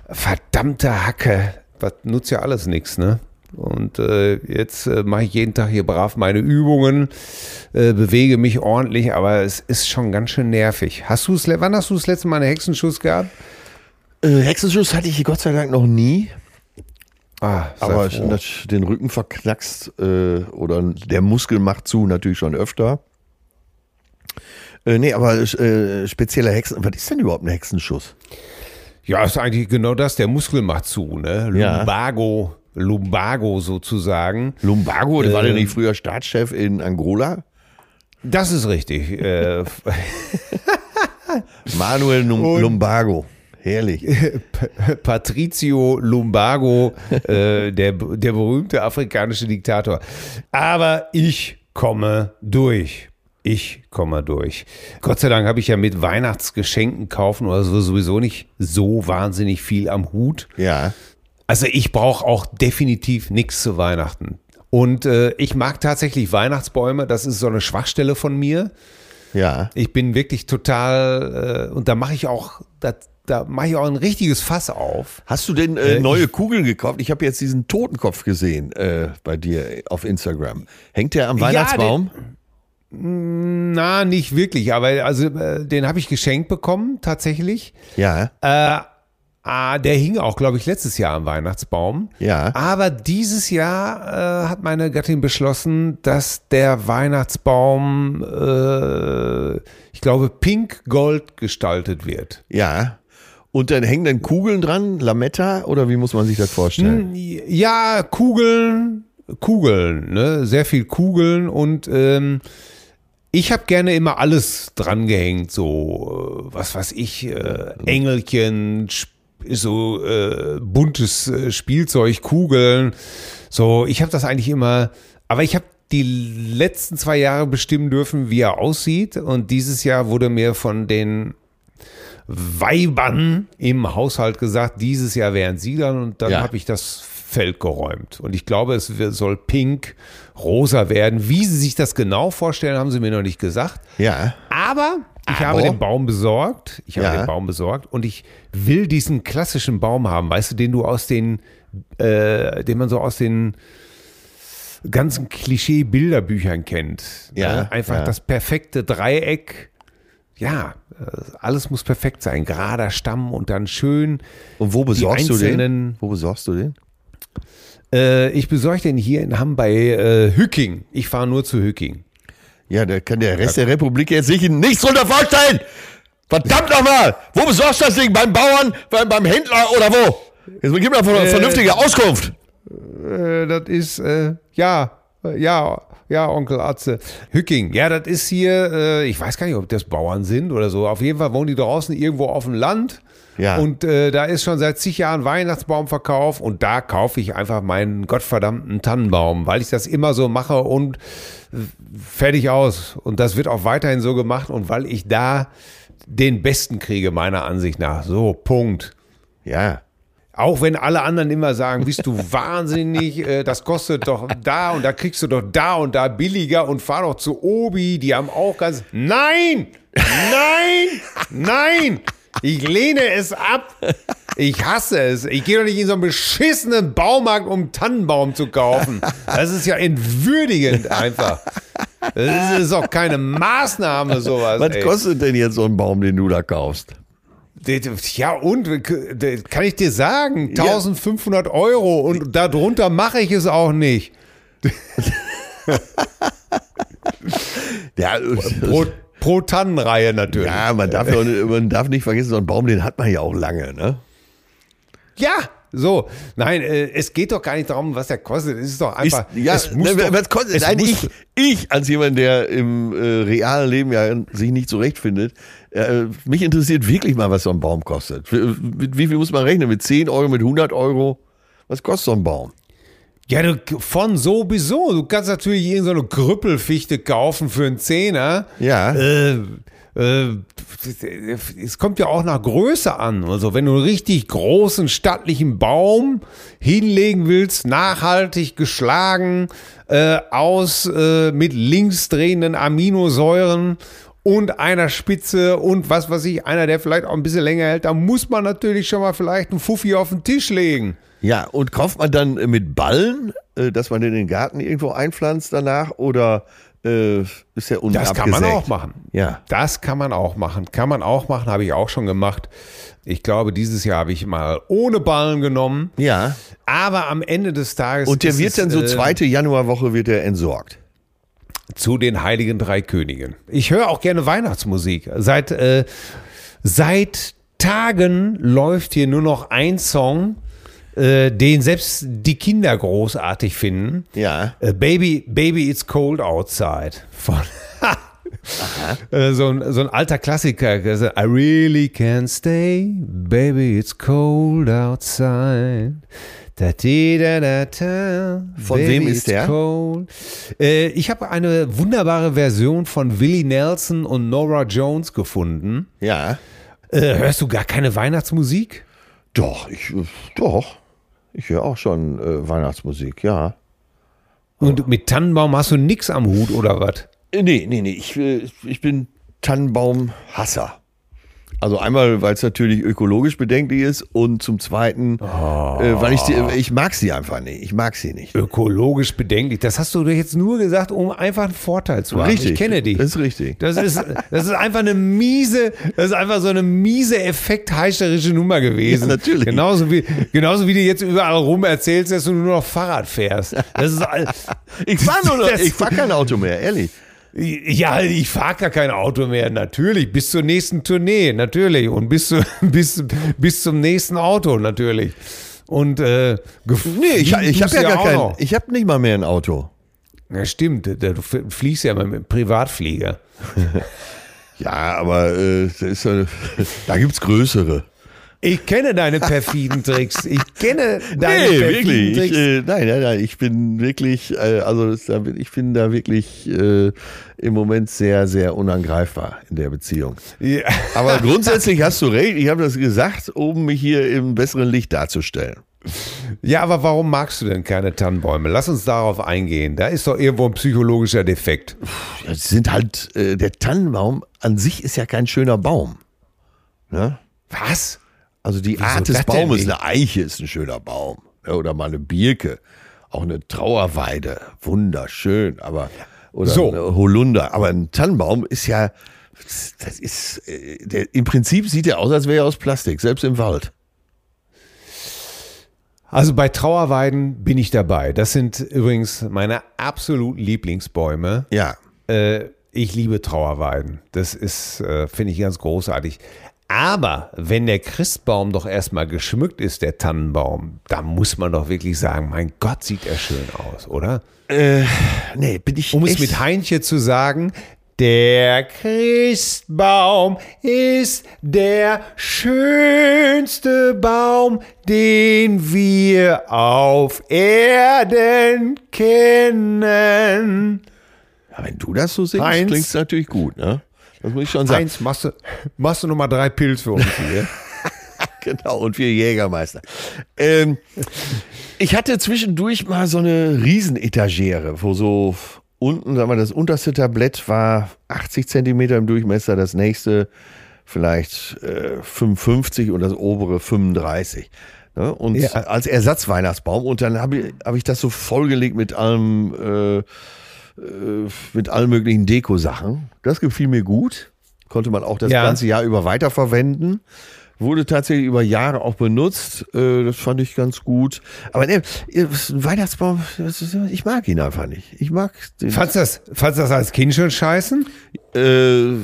Verdammte Hacke, was nutzt ja alles nichts, ne? Und äh, jetzt äh, mache ich jeden Tag hier brav meine Übungen, äh, bewege mich ordentlich, aber es ist schon ganz schön nervig. Hast du es, wann hast du das letzte Mal einen Hexenschuss gehabt? Äh, Hexenschuss hatte ich Gott sei Dank noch nie. Ah, Aber das, den Rücken verknackst äh, oder der Muskel macht zu natürlich schon öfter. Äh, nee, aber äh, spezieller Hexen. Was ist denn überhaupt ein Hexenschuss? ja, ist eigentlich genau das. Der Muskel macht zu, ne? Ja. Lumbago, Lumbago sozusagen. Lumbago, der war Äh, der nicht früher Staatschef in Angola? Das ist richtig. Äh, Manuel Lumbago. Herrlich. Patrizio Lumbago, äh, der, der berühmte afrikanische Diktator. Aber ich komme durch. Ich komme durch. Gott sei Dank habe ich ja mit Weihnachtsgeschenken kaufen oder so sowieso nicht so wahnsinnig viel am Hut. Ja. Also ich brauche auch definitiv nichts zu Weihnachten. Und äh, ich mag tatsächlich Weihnachtsbäume. Das ist so eine Schwachstelle von mir. Ja. Ich bin wirklich total, äh, und da mache ich auch, da, da mache ich auch ein richtiges Fass auf. Hast du denn äh, neue Kugeln gekauft? Ich habe jetzt diesen Totenkopf gesehen äh, bei dir auf Instagram. Hängt der am Weihnachtsbaum? Ja, na, nicht wirklich, aber also äh, den habe ich geschenkt bekommen, tatsächlich. Ja. Äh, ah, der hing auch, glaube ich, letztes Jahr am Weihnachtsbaum. Ja. Aber dieses Jahr äh, hat meine Gattin beschlossen, dass der Weihnachtsbaum, äh, ich glaube, pink-gold gestaltet wird. Ja. Und dann hängen dann Kugeln dran, Lametta oder wie muss man sich das vorstellen? Ja, Kugeln, Kugeln, ne? sehr viel Kugeln und ähm, ich habe gerne immer alles dran gehängt, so, äh, was weiß ich, äh, Engelchen, so äh, buntes äh, Spielzeug, Kugeln. So, ich habe das eigentlich immer, aber ich habe die letzten zwei Jahre bestimmen dürfen, wie er aussieht. Und dieses Jahr wurde mir von den Weibern im Haushalt gesagt, dieses Jahr wären sie dann. Und dann Ja. habe ich das Feld geräumt. Und ich glaube, es soll pink, rosa werden. Wie sie sich das genau vorstellen, haben sie mir noch nicht gesagt. Ja. Aber ich Aber? habe den Baum besorgt. Ich habe Ja. den Baum besorgt und ich will diesen klassischen Baum haben, weißt du, den du aus den, äh, den man so aus den ganzen Klischee-Bilderbüchern kennt. Ja, Ne? Einfach ja. das perfekte Dreieck. Ja, äh, alles muss perfekt sein. Gerader Stamm und dann schön. Und wo besorgst du den? Wo besorgst du den? Äh, ich besorge den hier in Hamm bei äh, Hücking. Ich fahre nur zu Hücking. Ja, da kann der Rest der Republik jetzt sich nichts drunter vorstellen. Verdammt nochmal! Wo besorgst du das Ding? Beim Bauern, beim, beim Händler oder wo? Jetzt gib mir eine vernünftige Auskunft. Äh, das ist, äh, ja, äh, ja, ja, Onkel Atze. Hücking, ja, das ist hier, äh, ich weiß gar nicht, ob das Bauern sind oder so. Auf jeden Fall wohnen die draußen irgendwo auf dem Land. Ja. Und äh, da ist schon seit zig Jahren Weihnachtsbaumverkauf und da kaufe ich einfach meinen gottverdammten Tannenbaum, weil ich das immer so mache und äh, fertig aus. Und das wird auch weiterhin so gemacht und weil ich da den Besten kriege, meiner Ansicht nach. So, Punkt. Ja. Auch wenn alle anderen immer sagen, bist du wahnsinnig, äh, das kostet doch da und da kriegst du doch da und da billiger und fahr doch zu Obi, die haben auch ganz. Nein! Nein! Nein! Ich lehne es ab. Ich hasse es. Ich gehe doch nicht in so einen beschissenen Baumarkt, um einen Tannenbaum zu kaufen. Das ist ja entwürdigend einfach. Das ist auch keine Maßnahme, sowas. Was ey. kostet denn jetzt so ein Baum, den du da kaufst? Ja, und kann ich dir sagen, 1500 Euro und darunter mache ich es auch nicht. Ja, Pro, pro Tannenreihe natürlich. ja man, darf nicht- man darf nicht vergessen, so einen Baum, den hat man ja auch lange, ne? Ja, so. Nein, äh, es geht doch gar nicht darum, was der kostet. Es ist doch Ist, einfach. ja, es muss ne, doch, was kostet, es nein, ich, ich als jemand, der im äh, realen Leben ja sich nicht zurechtfindet, äh, mich interessiert wirklich mal, was so ein Baum kostet. Mit wie viel muss man rechnen? Mit 10 Euro, mit 100 Euro? Was kostet so ein Baum? Ja, du, von sowieso. Du kannst natürlich irgendeine so Grüppelfichte kaufen für einen Zehner. Ja. Äh, äh, es kommt ja auch nach Größe an. Also wenn du einen richtig großen, stattlichen Baum hinlegen willst, nachhaltig geschlagen, äh, aus äh, mit linksdrehenden Aminosäuren und einer Spitze und was weiß ich, einer, der vielleicht auch ein bisschen länger hält, da muss man natürlich schon mal vielleicht einen Fuffi auf den Tisch legen. Ja, und kauft man dann äh, mit Ballen, äh, dass man den in den Garten irgendwo einpflanzt danach oder äh, ist der unten Das kann man auch machen. Ja. Das kann man auch machen. Kann man auch machen, habe ich auch schon gemacht. Ich glaube, dieses Jahr habe ich mal ohne Ballen genommen. Ja. Aber am Ende des Tages. Und der wird es, dann so äh, zweite Januarwoche wird er entsorgt. zu den heiligen drei Königen. Ich höre auch gerne Weihnachtsmusik. Seit, äh, seit Tagen läuft hier nur noch ein Song, äh, den selbst die Kinder großartig finden. Ja. Äh, Baby, Baby, it's cold outside. Von, Äh, so, ein, so ein alter Klassiker. I really can't stay, baby, it's cold outside. Da, di, da, da, da, Von baby, wem ist der? Cold. Äh, ich habe eine wunderbare Version von Willie Nelson und Nora Jones gefunden. Ja. Äh, hörst du gar keine Weihnachtsmusik? Doch, ich, äh, doch. Ich höre auch schon äh, Weihnachtsmusik, ja. Und mit Tannenbaum hast du nix am Hut oder was? Äh, Nee, nee, nee. Ich, äh, ich bin Tannenbaum-Hasser. Also einmal, weil es natürlich ökologisch bedenklich ist und zum Zweiten, äh, weil ich, die, ich mag sie einfach nicht. Ich mag sie nicht. Ökologisch bedenklich. Das hast du jetzt nur gesagt, um einfach einen Vorteil zu haben. Richtig. Ich kenne dich. Das ist richtig. Das ist, das ist einfach eine miese, das ist einfach so eine miese effektheischerische Nummer gewesen. Ja, natürlich. Genauso wie, genauso wie du jetzt überall rum erzählst, dass du nur noch Fahrrad fährst. Das ist, Ich fahre nur noch, Das- ich fahr kein Auto mehr, ehrlich. Ja, ich fahre gar kein Auto mehr, natürlich. Bis zur nächsten Tournee, natürlich. Und bis, zu, bis, bis zum nächsten Auto, natürlich. Und, äh, Nee, ich, ich habe ja gar kein, noch. ich habe nicht mal mehr ein Auto. Ja, stimmt. Du fliegst ja mal mit Privatflieger. Ja, aber äh, ist, äh, da gibt's größere. Ich kenne deine perfiden Tricks. Ich kenne deine Nee, perfiden wirklich. Ich, Tricks. äh, nein, nein, nein. Ich bin wirklich, äh, also das, ich bin da wirklich äh, im Moment sehr, sehr unangreifbar in der Beziehung. ja. Aber grundsätzlich hast du recht. Ich habe das gesagt, um mich hier im besseren Licht darzustellen. ja, aber warum magst du denn keine Tannenbäume? Lass uns darauf eingehen. Da ist doch irgendwo ein psychologischer Defekt. Ja, es sind halt, äh, der Tannenbaum an sich ist ja kein schöner Baum. Ne? Was? Also die Wieso Art des Baumes, eine Eiche ist ein schöner Baum. Oder mal eine Birke. Auch eine Trauerweide. Wunderschön. Aber, oder So. eine Holunder. Aber ein Tannenbaum ist ja, das ist, äh, der, im Prinzip sieht er aus, als wäre er aus Plastik, selbst im Wald. Also bei Trauerweiden bin ich dabei. Das sind übrigens meine absoluten Lieblingsbäume. Ja. Äh, ich liebe Trauerweiden. Das ist, äh, finde ich ganz großartig. Aber wenn der Christbaum doch erstmal geschmückt ist, der Tannenbaum, da muss man doch wirklich sagen, mein Gott, sieht er schön aus, oder? Nee, bin ich Um es echt, mit Heinche zu sagen, der Christbaum ist der schönste Baum, den wir auf Erden kennen. Ja, wenn du das so singst, klingt es natürlich gut, ne? Das muss ich schon sagen. Heinz, machst du, machst du nochmal drei Pilz für uns hier? Genau, und wir Jägermeister. Ähm, ich hatte zwischendurch mal so eine Riesenetagere, wo so unten, sagen wir, das unterste Tablett war 80 Zentimeter im Durchmesser, das nächste vielleicht äh, 55 und das obere 35. Ne? Und Ja. als Ersatzweihnachtsbaum. Und dann habe ich, hab ich das so vollgelegt mit allem, äh, äh, mit allen möglichen Deko-Sachen. Das gefiel mir gut. Konnte man auch das Ja. ganze Jahr über weiterverwenden. Wurde tatsächlich über Jahre auch benutzt. Äh, das fand ich ganz gut. Aber ne, Weihnachtsbaum, ich mag ihn einfach nicht. Ich mag den. Fandst du das, fandst das als Kind schon scheißen? Äh,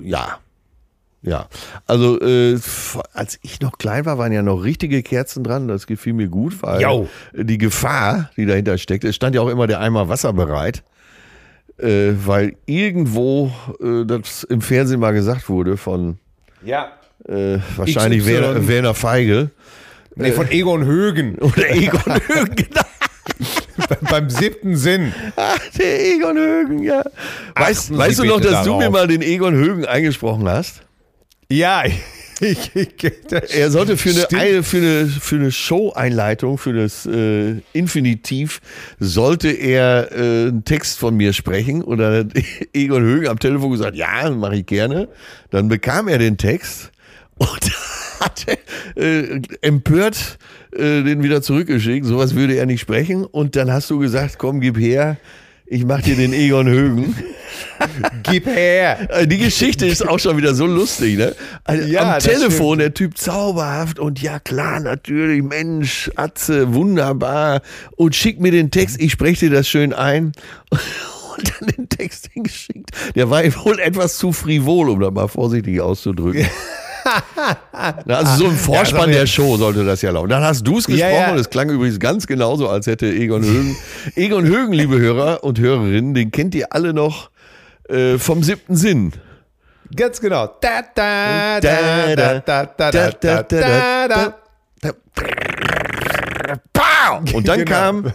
ja. Ja. Also, äh, als ich noch klein war, waren ja noch richtige Kerzen dran. Das gefiel mir gut, weil Jo. die Gefahr, die dahinter steckt, es stand ja auch immer der Eimer Wasser bereit. Äh, weil irgendwo äh, das im Fernsehen mal gesagt wurde von Ja. äh, wahrscheinlich XY. Werner, Werner Feigl Nee, von Egon Högen. oder Egon Högen. Genau. beim siebten Sinn. Ah, der Egon Högen, ja. Weißt, weißt du noch, dass du mir mal den Egon Högen eingesprochen hast? Ja, ich, ich, Er sollte für eine, eine, für eine, für eine Show-Einleitung, für das äh, Infinitiv, sollte er äh, einen Text von mir sprechen. Und dann hat Egon Högen am Telefon gesagt, ja, mache ich gerne. Dann bekam er den Text und hat äh, empört äh, den wieder zurückgeschickt. Sowas würde er nicht sprechen. Und dann hast du gesagt, komm, gib her. Ich mach dir den Egon Högen. Gib her. Äh, Die Geschichte ist auch schon wieder so lustig, ne? Also Ja, Am Telefon, der Typ zauberhaft und ja klar, natürlich, Mensch, Atze, wunderbar. Und schick mir den Text, ich spreche dir das schön ein. Und dann den Text hingeschickt. Der war wohl etwas zu frivol, um das mal vorsichtig auszudrücken. Also so im Vorspann aber- der Show sollte das ja laufen. Dann hast du es Ja, gesprochen ja. und es klang übrigens ganz genauso, als hätte Egon Högen. Egon Högen, liebe Hörer und Hörerinnen, den kennt ihr alle noch Äh, vom siebten Sinn. Ganz genau. Da, da, da, da, da, da, da, da, da, da. Pow! Und dann Genau. kam,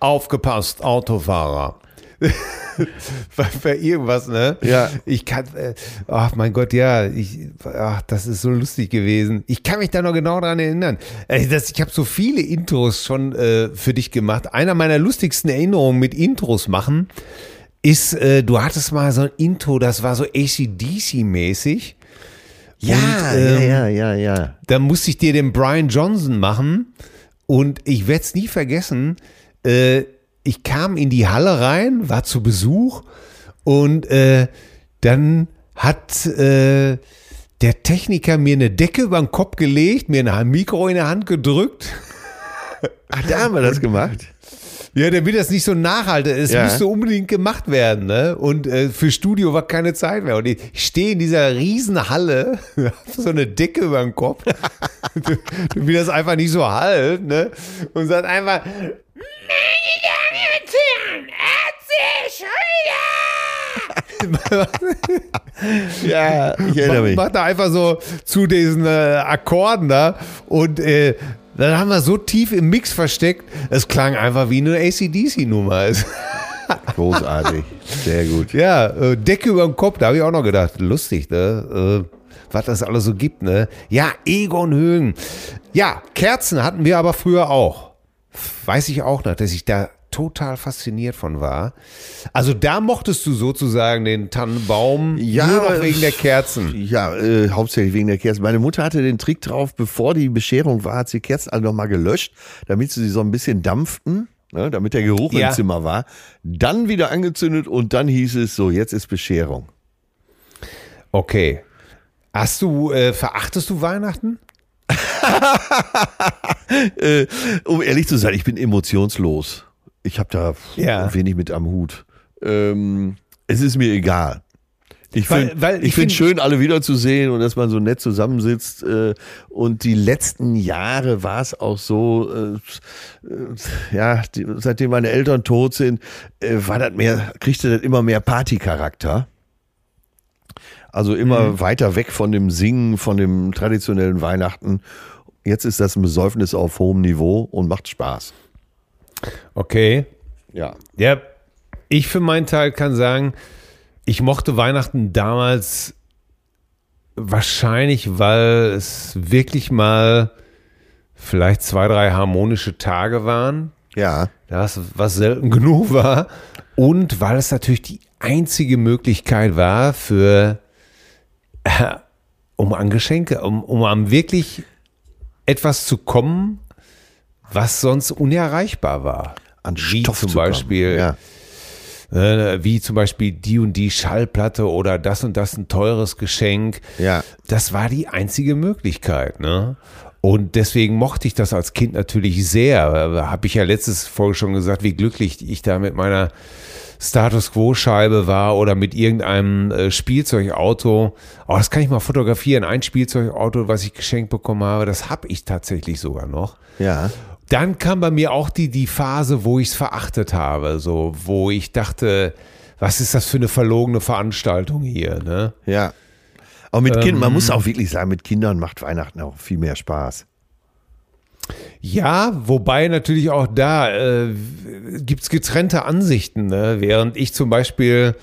Aufgepasst, Autofahrer. bei, irgendwas, ne? Ja. Ich kann, äh, ach mein Gott, ja, ich, ach, das ist so lustig gewesen. Ich kann mich da noch genau dran erinnern. Das, ich habe so viele Intros schon äh, für dich gemacht. Einer meiner lustigsten Erinnerungen mit Intros machen ist, äh, du hattest mal so ein Intro, das war so ACDC-mäßig. ja, Und, ähm, ja, ja, ja, ja. Da musste ich dir den Brian Johnson machen und ich werde es nie vergessen. Äh, ich kam in die Halle rein, war zu Besuch und äh, dann hat äh, der Techniker mir eine Decke über den Kopf gelegt, mir ein Mikro in der Hand gedrückt. Ach, da haben wir das gemacht. Ja, damit das nicht so nachhalte. Es Ja. musste unbedingt gemacht werden, ne? Und äh, für Studio war keine Zeit mehr. Und ich stehe in dieser riesen Halle, so eine Decke über dem Kopf, wie das einfach nicht so halt, ne? Und sagt einfach, meine Herren, Ja, ich erinnere mich. macht da einfach so zu diesen äh, Akkorden da und äh, dann haben wir so tief im Mix versteckt, es klang einfach wie eine ACDC-Nummer. Großartig. Sehr gut. Ja, äh, Decke über dem Kopf, da habe ich auch noch gedacht, lustig, ne? Äh, was das alles so gibt, ne? Ja, Egon Högen. Ja, Kerzen hatten wir aber früher auch. Weiß ich auch noch, dass ich da total fasziniert von war. Also da mochtest du sozusagen den Tannenbaum Ja, nur noch aber- wegen der Kerzen. Ja, äh, hauptsächlich wegen der Kerzen. Meine Mutter hatte den Trick drauf, bevor die Bescherung war, hat sie Kerzen alle nochmal gelöscht, damit sie so ein bisschen dampften, ne, damit der Geruch Ja. im Zimmer war. Dann wieder angezündet und dann hieß es so, jetzt ist Bescherung. Okay. Hast du, äh, verachtest du Weihnachten? Äh, um ehrlich zu sein, ich bin emotionslos. Ich habe da Ja. wenig mit am Hut. Ähm, es ist mir egal. Ich finde ich find find- schön, alle wiederzusehen und dass man so nett zusammensitzt. Äh, und die letzten Jahre war es auch so, äh, äh, ja, die, seitdem meine Eltern tot sind, äh, war das mehr, kriegte das immer mehr Partycharakter. Also immer Mhm. weiter weg von dem Singen, von dem traditionellen Weihnachten. Jetzt ist das ein Besäufnis auf hohem Niveau und macht Spaß. Okay. Ja. Ja, ich für meinen Teil kann sagen, ich mochte Weihnachten damals wahrscheinlich, weil es wirklich mal vielleicht zwei, drei harmonische Tage waren, Ja. das was selten genug war und weil es natürlich die einzige Möglichkeit war für äh, um an Geschenke, um, um an wirklich etwas zu kommen, was sonst unerreichbar war. An Wie Stoff zum. Beispiel Ja. äh, wie zum Beispiel die und die Schallplatte oder das und das ein teures Geschenk. Ja. Das war die einzige Möglichkeit, ne? Und deswegen mochte ich das als Kind natürlich sehr. Habe ich ja letztes Folge schon gesagt, wie glücklich ich da mit meiner Status Quo Scheibe war oder mit irgendeinem äh, Spielzeugauto. Oh, das kann ich mal fotografieren. Ein Spielzeugauto, was ich geschenkt bekommen habe, das habe ich tatsächlich sogar noch. Ja. Dann kam bei mir auch die, die Phase, wo ich es verachtet habe, so, wo ich dachte, was ist das für eine verlogene Veranstaltung hier, ne? Ja. Aber mit Kindern, Ähm. man muss auch wirklich sagen, mit Kindern macht Weihnachten auch viel mehr Spaß. Ja, wobei natürlich auch da äh, gibt es getrennte Ansichten, ne? während ich zum Beispiel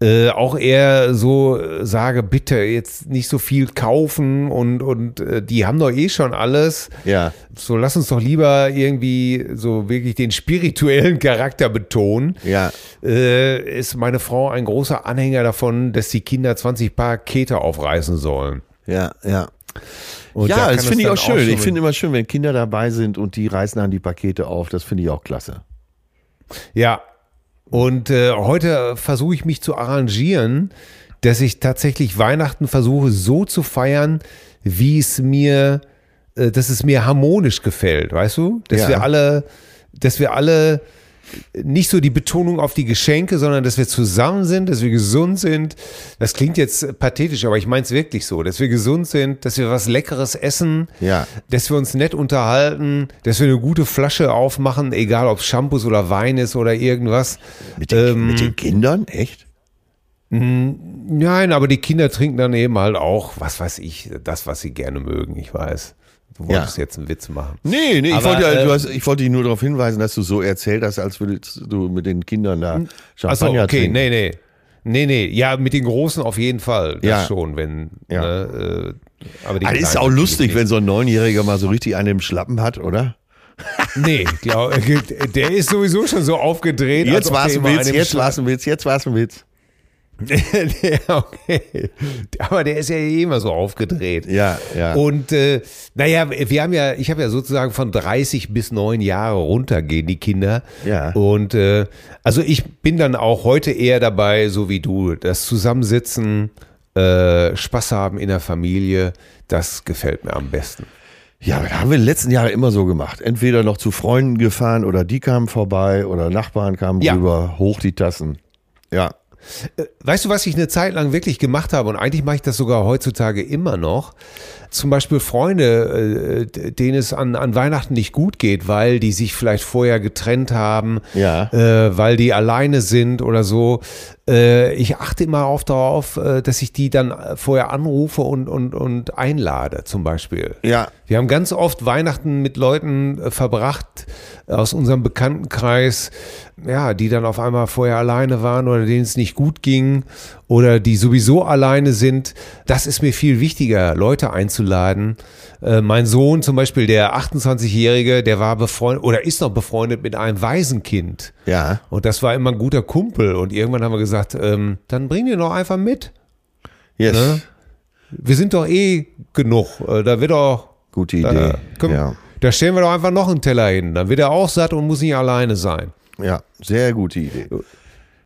äh, auch eher so äh, sage, bitte jetzt nicht so viel kaufen und, und äh, die haben doch eh schon alles. Ja. So lass uns doch lieber irgendwie so wirklich den spirituellen Charakter betonen. Ja. äh, ist meine Frau ein großer Anhänger davon, dass die Kinder 20 Pakete aufreißen sollen. Ja, ja. Und da ja, kann das finde ich auch schön. schon- ich finde immer schön, wenn Kinder dabei sind und die reißen dann die Pakete auf. Das finde ich auch klasse. Ja. Und äh, heute versuche ich mich zu arrangieren, dass ich tatsächlich Weihnachten versuche so zu feiern, wie es mir, äh, dass es mir harmonisch gefällt, weißt du? Dass Ja. wir alle, dass wir alle nicht so die Betonung auf die Geschenke, sondern dass wir zusammen sind, dass wir gesund sind. Das klingt jetzt pathetisch, aber ich meine es wirklich so, dass wir gesund sind, dass wir was Leckeres essen, Ja. dass wir uns nett unterhalten, dass wir eine gute Flasche aufmachen, egal ob Shampoos oder Wein ist oder irgendwas. Mit den, Ähm, mit den Kindern? Echt? Nein, aber die Kinder trinken dann eben halt auch, was weiß ich, das, was sie gerne mögen, ich weiß. Du wolltest Ja. jetzt einen Witz machen. Nee, nee, ich Aber, wollte, ja- äh, du hast, ich wollte dich nur darauf hinweisen, dass du so erzählt hast, als würdest du mit den Kindern da Achso, Champagner okay, trinken. nee, nee. Nee, nee, ja, mit den Großen auf jeden Fall. Das Ja. schon, wenn. Ja. Ne, äh, aber die das ist auch lustig, wenn so ein Neunjähriger mal so richtig einen im Schlappen hat, oder? Nee, glaub, der ist sowieso schon so aufgedreht. Jetzt war es ein Witz, jetzt war es ein Witz, jetzt war es ein Witz. Ja, okay. Aber der ist ja eh immer so aufgedreht. Ja, ja. Und äh, naja, wir haben ja, ich habe ja sozusagen von 30 bis 9 Jahre runtergehen, die Kinder. Ja. Und äh, also ich bin dann auch heute eher dabei, so wie du, das Zusammensitzen, äh, Spaß haben in der Familie, das gefällt mir am besten. Ja, haben wir in den letzten Jahren immer so gemacht. Entweder noch zu Freunden gefahren oder die kamen vorbei oder Nachbarn kamen Ja. rüber, hoch die Tassen. Ja. Weißt du, was ich eine Zeit lang wirklich gemacht habe und eigentlich mache ich das sogar heutzutage immer noch? Zum Beispiel Freunde, äh, denen es an, an Weihnachten nicht gut geht, weil die sich vielleicht vorher getrennt haben, Ja. äh, weil die alleine sind oder so. Äh, ich achte immer auf darauf, äh, dass ich die dann vorher anrufe und, und, und einlade, zum Beispiel. Ja. Wir haben ganz oft Weihnachten mit Leuten äh, verbracht aus unserem Bekanntenkreis, ja, die dann auf einmal vorher alleine waren oder denen es nicht gut ging oder die sowieso alleine sind. Das ist mir viel wichtiger, Leute einzuladen. Äh, mein Sohn zum Beispiel, der 28-Jährige, der war befreundet oder ist noch befreundet mit einem Waisenkind. Ja. Und das war immer ein guter Kumpel. Und irgendwann haben wir gesagt, ähm, dann bring den doch einfach mit. Yes. Ne? Wir sind doch eh genug. Äh, Da wird doch Gute da, Idee. komm, Ja. da stellen wir doch einfach noch einen Teller hin. Dann wird er auch satt und muss nicht alleine sein. Ja, sehr gute Idee.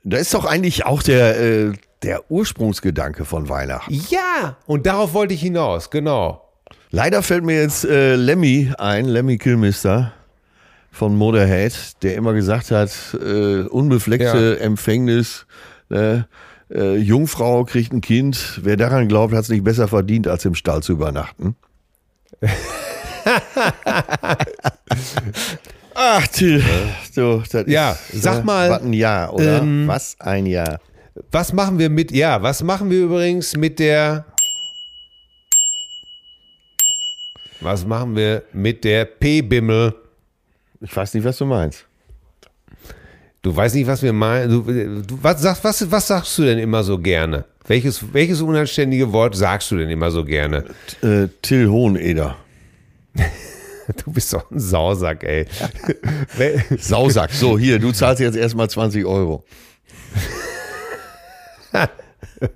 Da ist doch eigentlich auch der, äh, der Ursprungsgedanke von Weihnachten. Ja, und darauf wollte ich hinaus, genau. Leider fällt mir jetzt äh, Lemmy ein, Lemmy Kilmister von Motorhead, der immer gesagt hat, äh, unbefleckte Empfängnis, äh, äh, Jungfrau kriegt ein Kind, wer daran glaubt, hat es nicht besser verdient, als im Stall zu übernachten. Ach, Till, so, Ja, ist, sag äh, mal, Was ein Jahr, oder? ähm, was ein Jahr. Was machen wir mit, ja, was machen wir übrigens mit der, was machen wir mit der P-Bimmel? Ich weiß nicht, was du meinst. Du weißt nicht, was wir meinen. Du, du, was, sagst, was, was sagst du denn immer so gerne? Welches, welches unanständige Wort sagst du denn immer so gerne? Äh, Till Hoheneder. Du bist doch ein Sausack, ey. Sausack. So, hier, du zahlst jetzt erstmal 20 Euro.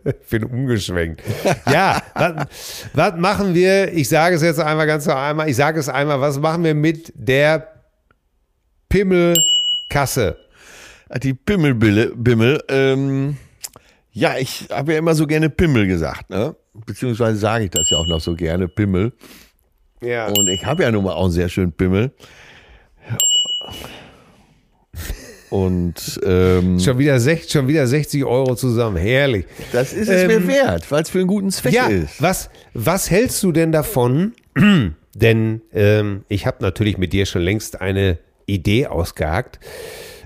Ich bin umgeschwenkt. Ja, was, was machen wir? Ich sage es jetzt einmal ganz noch einmal. Ich sage es einmal. Was machen wir mit der Pimmelkasse? Die Pimmelbille, Bimmel. Ähm, ja, ich habe ja immer so gerne Pimmel gesagt, ne? Beziehungsweise sage ich das ja auch noch so gerne, Pimmel. Ja. Und ich habe ja nun mal auch einen sehr schönen Pimmel. Und ähm, Schon wieder, sech, schon wieder 60 Euro zusammen. Herrlich. das ist es mir Ähm, wert, weil es für einen guten Zweck Ja, ist. was, was hältst du denn davon? denn ähm, ich habe natürlich mit dir schon längst eine Idee ausgehakt.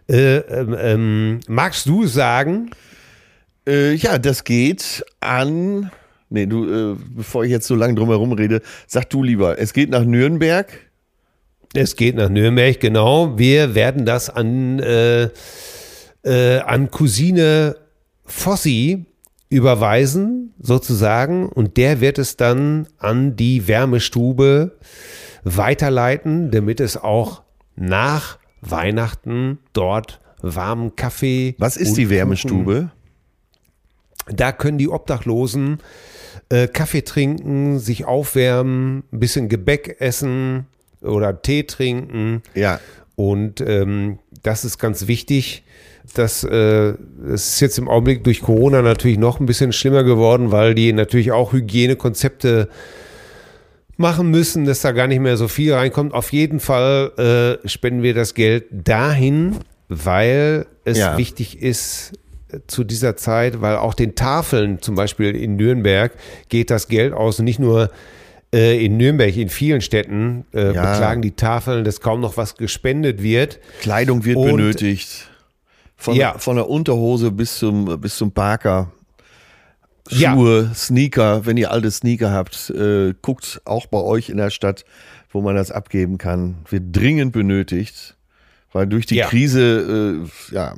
Äh, ähm, ähm, magst du sagen? Äh, ja, das geht an. Nee, du, äh, bevor ich jetzt so lange drum herum rede, sag du lieber, es geht nach Nürnberg. Es geht nach Nürnberg, genau. Wir werden das an, äh, äh, an Cousine Fossi überweisen, sozusagen. Und der wird es dann an die Wärmestube weiterleiten, damit es auch nach Weihnachten dort warmen Kaffee. Was ist die Kuchen- Wärmestube? Da können die Obdachlosen äh, Kaffee trinken, sich aufwärmen, ein bisschen Gebäck essen oder Tee trinken. Ja. Und ähm, das ist ganz wichtig. Das, äh, das ist jetzt im Augenblick durch Corona natürlich noch ein bisschen schlimmer geworden, weil die natürlich auch Hygienekonzepte machen müssen, dass da gar nicht mehr so viel reinkommt. Auf jeden Fall äh, spenden wir das Geld dahin weil es Ja. wichtig ist äh, zu dieser Zeit, weil auch den Tafeln, zum Beispiel in Nürnberg, geht das Geld aus. Und nicht nur in Nürnberg, in vielen Städten äh, Ja. beklagen die Tafeln, dass kaum noch was gespendet wird. Kleidung wird Und- benötigt. Von, Ja. von der Unterhose bis zum, bis zum Parker. Ja. Schuhe, Sneaker, wenn ihr alte Sneaker habt, äh, guckt auch bei euch in der Stadt, wo man das abgeben kann. Wird dringend benötigt, weil durch die Ja. Krise äh, ja,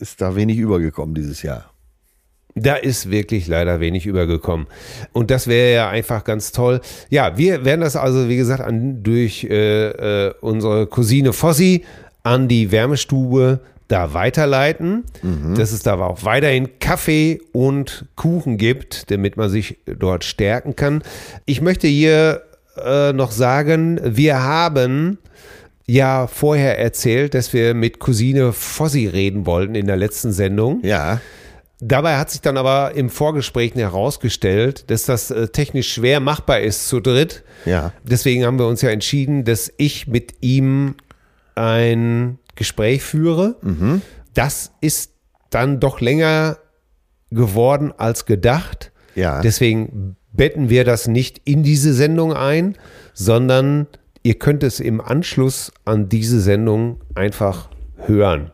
ist da wenig übergekommen dieses Jahr. Da ist wirklich leider wenig übergekommen. Und das wäre ja einfach ganz toll. Ja, wir werden das also, wie gesagt, an, durch äh, äh, unsere Cousine Fossi an die Wärmestube da weiterleiten, dass es da auch weiterhin Kaffee und Kuchen gibt, damit man sich dort stärken kann. Ich möchte hier äh, noch sagen, wir haben ja vorher erzählt, dass wir mit Cousine Fossi reden wollten in der letzten Sendung. Ja, Dabei hat sich dann aber im Vorgespräch herausgestellt, dass das äh, technisch schwer machbar ist zu dritt. ja. Deswegen haben wir uns ja entschieden, dass ich mit ihm ein Gespräch führe. Das ist dann doch länger geworden als gedacht. Ja. Deswegen betten wir das nicht in diese Sendung ein, sondern ihr könnt es im Anschluss an diese Sendung einfach hören.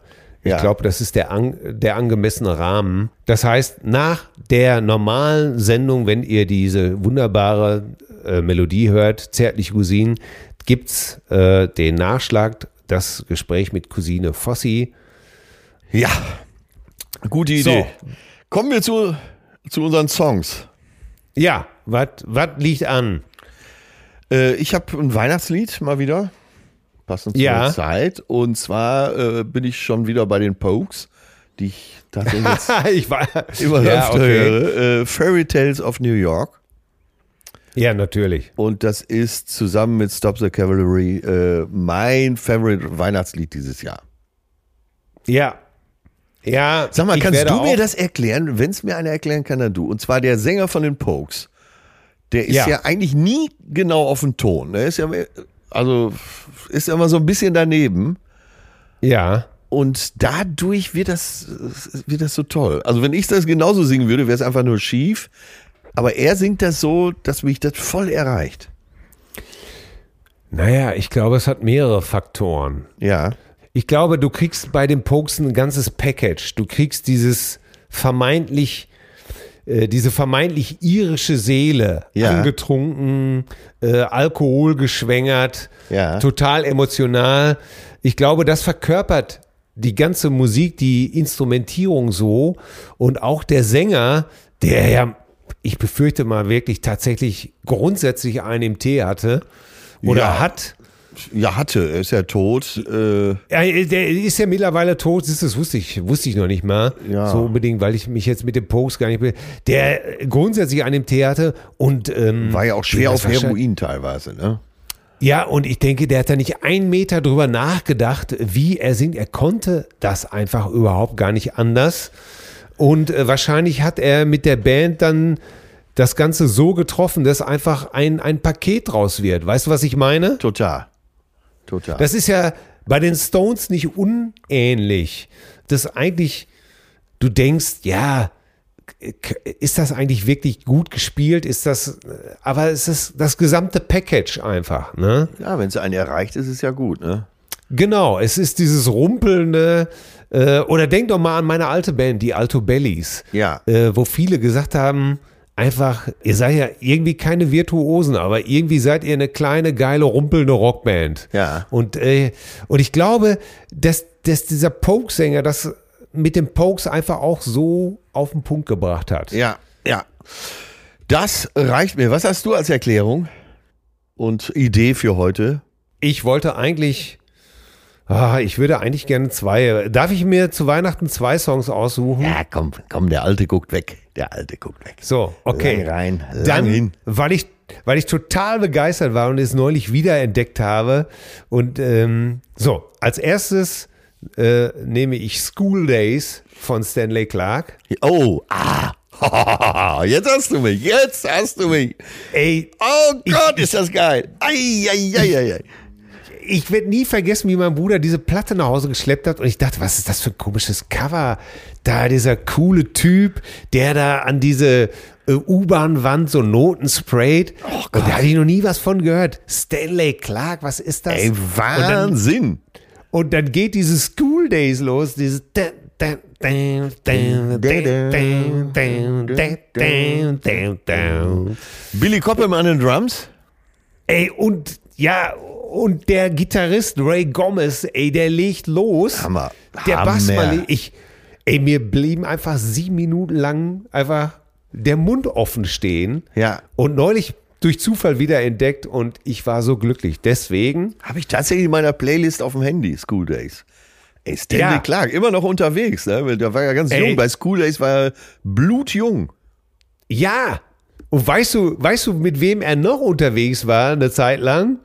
Ich Ja. glaube, das ist der, an, der angemessene Rahmen. Das heißt, nach der normalen Sendung, wenn ihr diese wunderbare äh, Melodie hört, Zärtlich Cousine, gibt's äh, den Nachschlag, das Gespräch mit Cousine Fossi. Ja, gute So. Idee. Kommen wir zu, zu unseren Songs. Ja, was liegt an? Äh, ich habe ein Weihnachtslied mal wieder, passend zur Ja. Zeit. Und zwar äh, bin ich schon wieder bei den Pokes, die ich tatsächlich jetzt ich war immer ja, öfter okay. höre. Äh, Fairy Tales of New York. ja, natürlich. Und das ist zusammen mit Stop the Cavalry äh, mein Favorite Weihnachtslied dieses Jahr. Ja. Ja. Sag mal, kannst du mir das erklären? Wenn es mir einer erklären kann, dann du. Und zwar der Sänger von den Pokes. Der ist ja, Ja. eigentlich nie genau auf den Ton. Der ist ja, also ist immer so ein bisschen daneben. Ja. Und dadurch wird das, wird das so toll. Also wenn ich das genauso singen würde, wäre es einfach nur schief. Aber er singt das so, dass mich das voll erreicht. Naja, ich glaube, es hat mehrere Faktoren. Ja. Ich glaube, du kriegst bei den Pokes ein ganzes Package. Du kriegst dieses vermeintlich, äh, diese vermeintlich irische Seele, Ja. angetrunken, äh, Alkohol geschwängert, Ja. total emotional. Ich glaube, das verkörpert die ganze Musik, die Instrumentierung so und auch der Sänger, der ja, ich befürchte mal wirklich tatsächlich grundsätzlich einen im Tee hatte oder Ja. hat. Ja, hatte. Er ist ja tot. Äh, Ja, der ist ja mittlerweile tot, das, wusste ich, wusste ich noch nicht mal. Ja. So unbedingt, weil ich mich jetzt mit dem Post gar nicht be Der grundsätzlich an dem Tee hatte und ähm, war ja auch schwer auf Heroin teilweise, ne? Ja, und ich denke, der hat da nicht einen Meter drüber nachgedacht, wie er singt. Er konnte das einfach überhaupt gar nicht anders. Und äh, wahrscheinlich hat er mit der Band dann das Ganze so getroffen, dass einfach ein, ein Paket draus wird. Weißt du, was ich meine? Total. Total. Das ist ja bei den Stones nicht unähnlich. Das eigentlich, du denkst, ja, ist das eigentlich wirklich gut gespielt? Ist das, aber es ist das gesamte Package einfach, ne? ja, wenn es einen erreicht, ist es ja gut, ne? Genau, es ist dieses rumpelnde, äh, oder denk doch mal an meine alte Band, die Alto Bellies, Ja. äh, wo viele gesagt haben, einfach, ihr seid ja irgendwie keine Virtuosen, aber irgendwie seid ihr eine kleine, geile, rumpelnde Rockband. Ja. Und, äh, und ich glaube, dass, dass dieser Poke-Sänger das mit dem Pokes einfach auch so auf den Punkt gebracht hat. Ja, ja. Das reicht mir. Was hast du als Erklärung und Idee für heute? Ich wollte eigentlich, ah, ich würde eigentlich gerne zwei, darf ich mir zu Weihnachten zwei Songs aussuchen? Ja, komm, komm, der Alte guckt weg. Der Alte guckt weg. So, okay. Lang rein, lang Dann, hin. weil ich, weil ich total begeistert war und es neulich wiederentdeckt habe. Und ähm, so, als erstes äh, nehme ich School Days von Stanley Clark. Oh, ah. Jetzt hast du mich, jetzt hast du mich. Ey, Oh Gott, ist das geil. Ei, ei, ei, ei, ei. Ich werde nie vergessen, wie mein Bruder diese Platte nach Hause geschleppt hat und ich dachte, was ist das für ein komisches Cover? Da dieser coole Typ, der da an diese äh, U-Bahn-Wand so Noten sprayt. Oh und da hatte ich noch nie was von gehört. Stanley Clark, was ist das? Ey, Wahnsinn. Und dann geht diese School Days los, dieses Billy Cobham an den Drums? Ey, und ja, und der Gitarrist Ray Gomez, ey, der legt los. Hammer. Der Hammer. Bassmann, ich, ey, mir blieben einfach sieben Minuten lang einfach der Mund offen stehen. Ja. Und neulich durch Zufall wieder entdeckt und ich war so glücklich. Deswegen, Habe ich tatsächlich in meiner Playlist auf dem Handy, School Days. Ey, Stanley Ja. Clark, immer noch unterwegs. Ne? Der war ja ganz Ey. jung. Bei School Days war er blutjung. ja. Und weißt du, weißt du, mit wem er noch unterwegs war eine Zeit lang?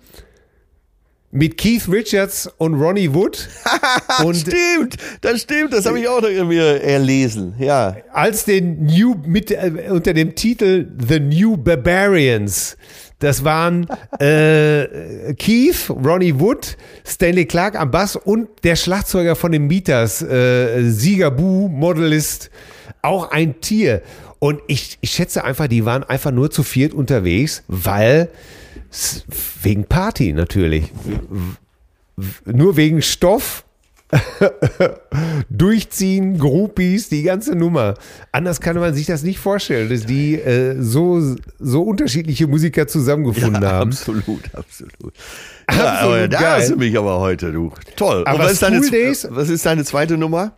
Mit Keith Richards und Ronnie Wood. und stimmt, das stimmt. Das habe ich auch noch mir erlesen. Ja. als den New mit äh, unter dem Titel The New Barbarians. Das waren äh, Keith, Ronnie Wood, Stanley Clark am Bass und der Schlagzeuger von den Beaters, äh, Sigabu, Modelist, auch ein Tier. Und ich, ich schätze einfach, die waren einfach nur zu viert unterwegs, weil wegen Party natürlich. Nur wegen Stoff durchziehen, Groupies, die ganze Nummer. Anders kann man sich das nicht vorstellen, dass die äh, so, so unterschiedliche Musiker zusammengefunden haben. Absolut, absolut. Absolut ja, aber da hast du mich aber heute, du. Toll. Aber was ist, deine, was ist deine zweite Nummer?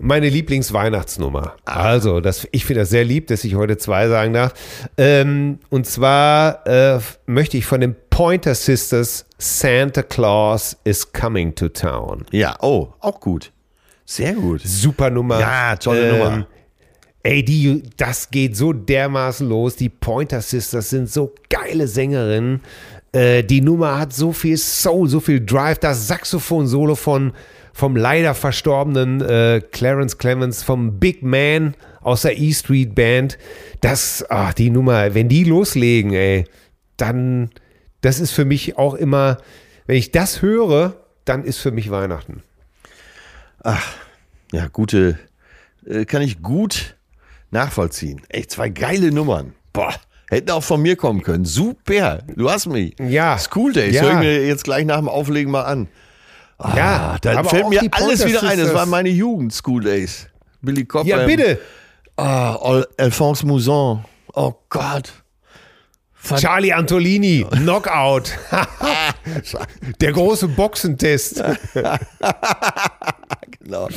Meine Lieblingsweihnachtsnummer. Also, das, ich finde das sehr lieb, dass ich heute zwei sagen darf. Ähm, und zwar äh, möchte ich von den Pointer Sisters Santa Claus is Coming to Town. Ja, oh, auch gut. Sehr gut. Super Nummer. Ja, tolle Nummer. Ey, die, das geht so dermaßen los. Die Pointer Sisters sind so geile Sängerinnen. Äh, die Nummer hat so viel Soul, so viel Drive. Das Saxophon-Solo von vom leider verstorbenen äh, Clarence Clemens, vom Big Man aus der E Street Band. Das, ach, die Nummer, wenn die loslegen, ey, dann, das ist für mich auch immer, wenn ich das höre, dann ist für mich Weihnachten. Ja, gute, äh, kann ich gut nachvollziehen. Echt zwei geile Nummern. Boah, hätten auch von mir kommen können. Super, du hast mich. Ja. School Days, Ja. höre ich mir jetzt gleich nach dem Auflegen mal an. Ja, Ah, da aber fällt mir alles wieder ein. Das Sisters. war meine Jugend, School Days. Billy Cobham. Ja, bitte. Ah, Al- Alphonse Mouzon. Oh Gott. Charlie Antolini, Knockout. Der große Boxentest. Genau.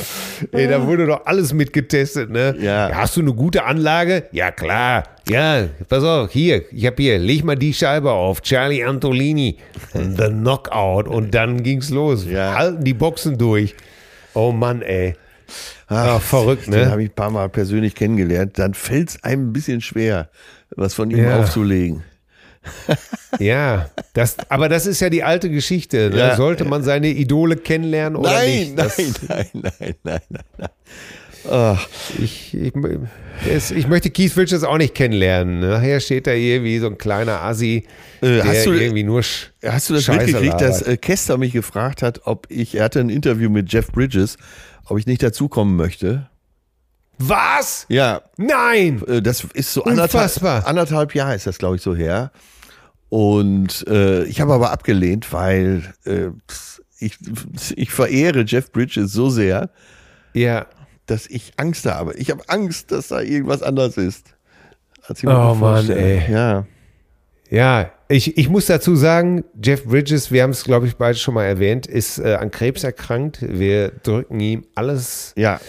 Ey, da wurde doch alles mitgetestet, ne? Ja. Hast du eine gute Anlage? Ja, klar. Ja, pass auf, hier, ich hab hier, leg mal die Scheibe auf. Charlie Antolini, The Knockout. Und dann ging's los. Ja. Halten die Boxen durch. Oh Mann, ey. Ah, verrückt, Den ne? habe ich ein paar Mal persönlich kennengelernt. Dann fällt es einem ein bisschen schwer, was von ihm Ja. aufzulegen. Ja, das, aber das ist ja die alte Geschichte. Ne? Ja. Sollte man seine Idole kennenlernen oder Nein, nicht? Das- nein, nein, nein, nein, nein, nein. Ach, Ich, ich, es, ich möchte Keith Richards auch nicht kennenlernen. Nachher steht da irgendwie so ein kleiner Assi, Äh, der hast du- irgendwie nur Sch hast du das Scheiße mitgekriegt, dass labert. äh, Kester mich gefragt hat, ob ich, er hatte ein Interview mit Jeff Bridges, ob ich nicht dazukommen möchte? Was? Ja, Nein! Äh, Das ist so anderthalb, anderthalb Jahre ist das, glaube ich, so her. Und äh, ich habe aber abgelehnt, weil äh, ich, ich verehre Jeff Bridges so sehr, Ja. dass ich Angst habe. Ich habe Angst, dass da irgendwas anders ist. Als ich mir Oh Mann, ey. Ja. Ja, ich, ich muss dazu sagen, Jeff Bridges, wir haben es, glaube ich, beide schon mal erwähnt, ist äh, an Krebs erkrankt. Wir drücken ihm alles Ja.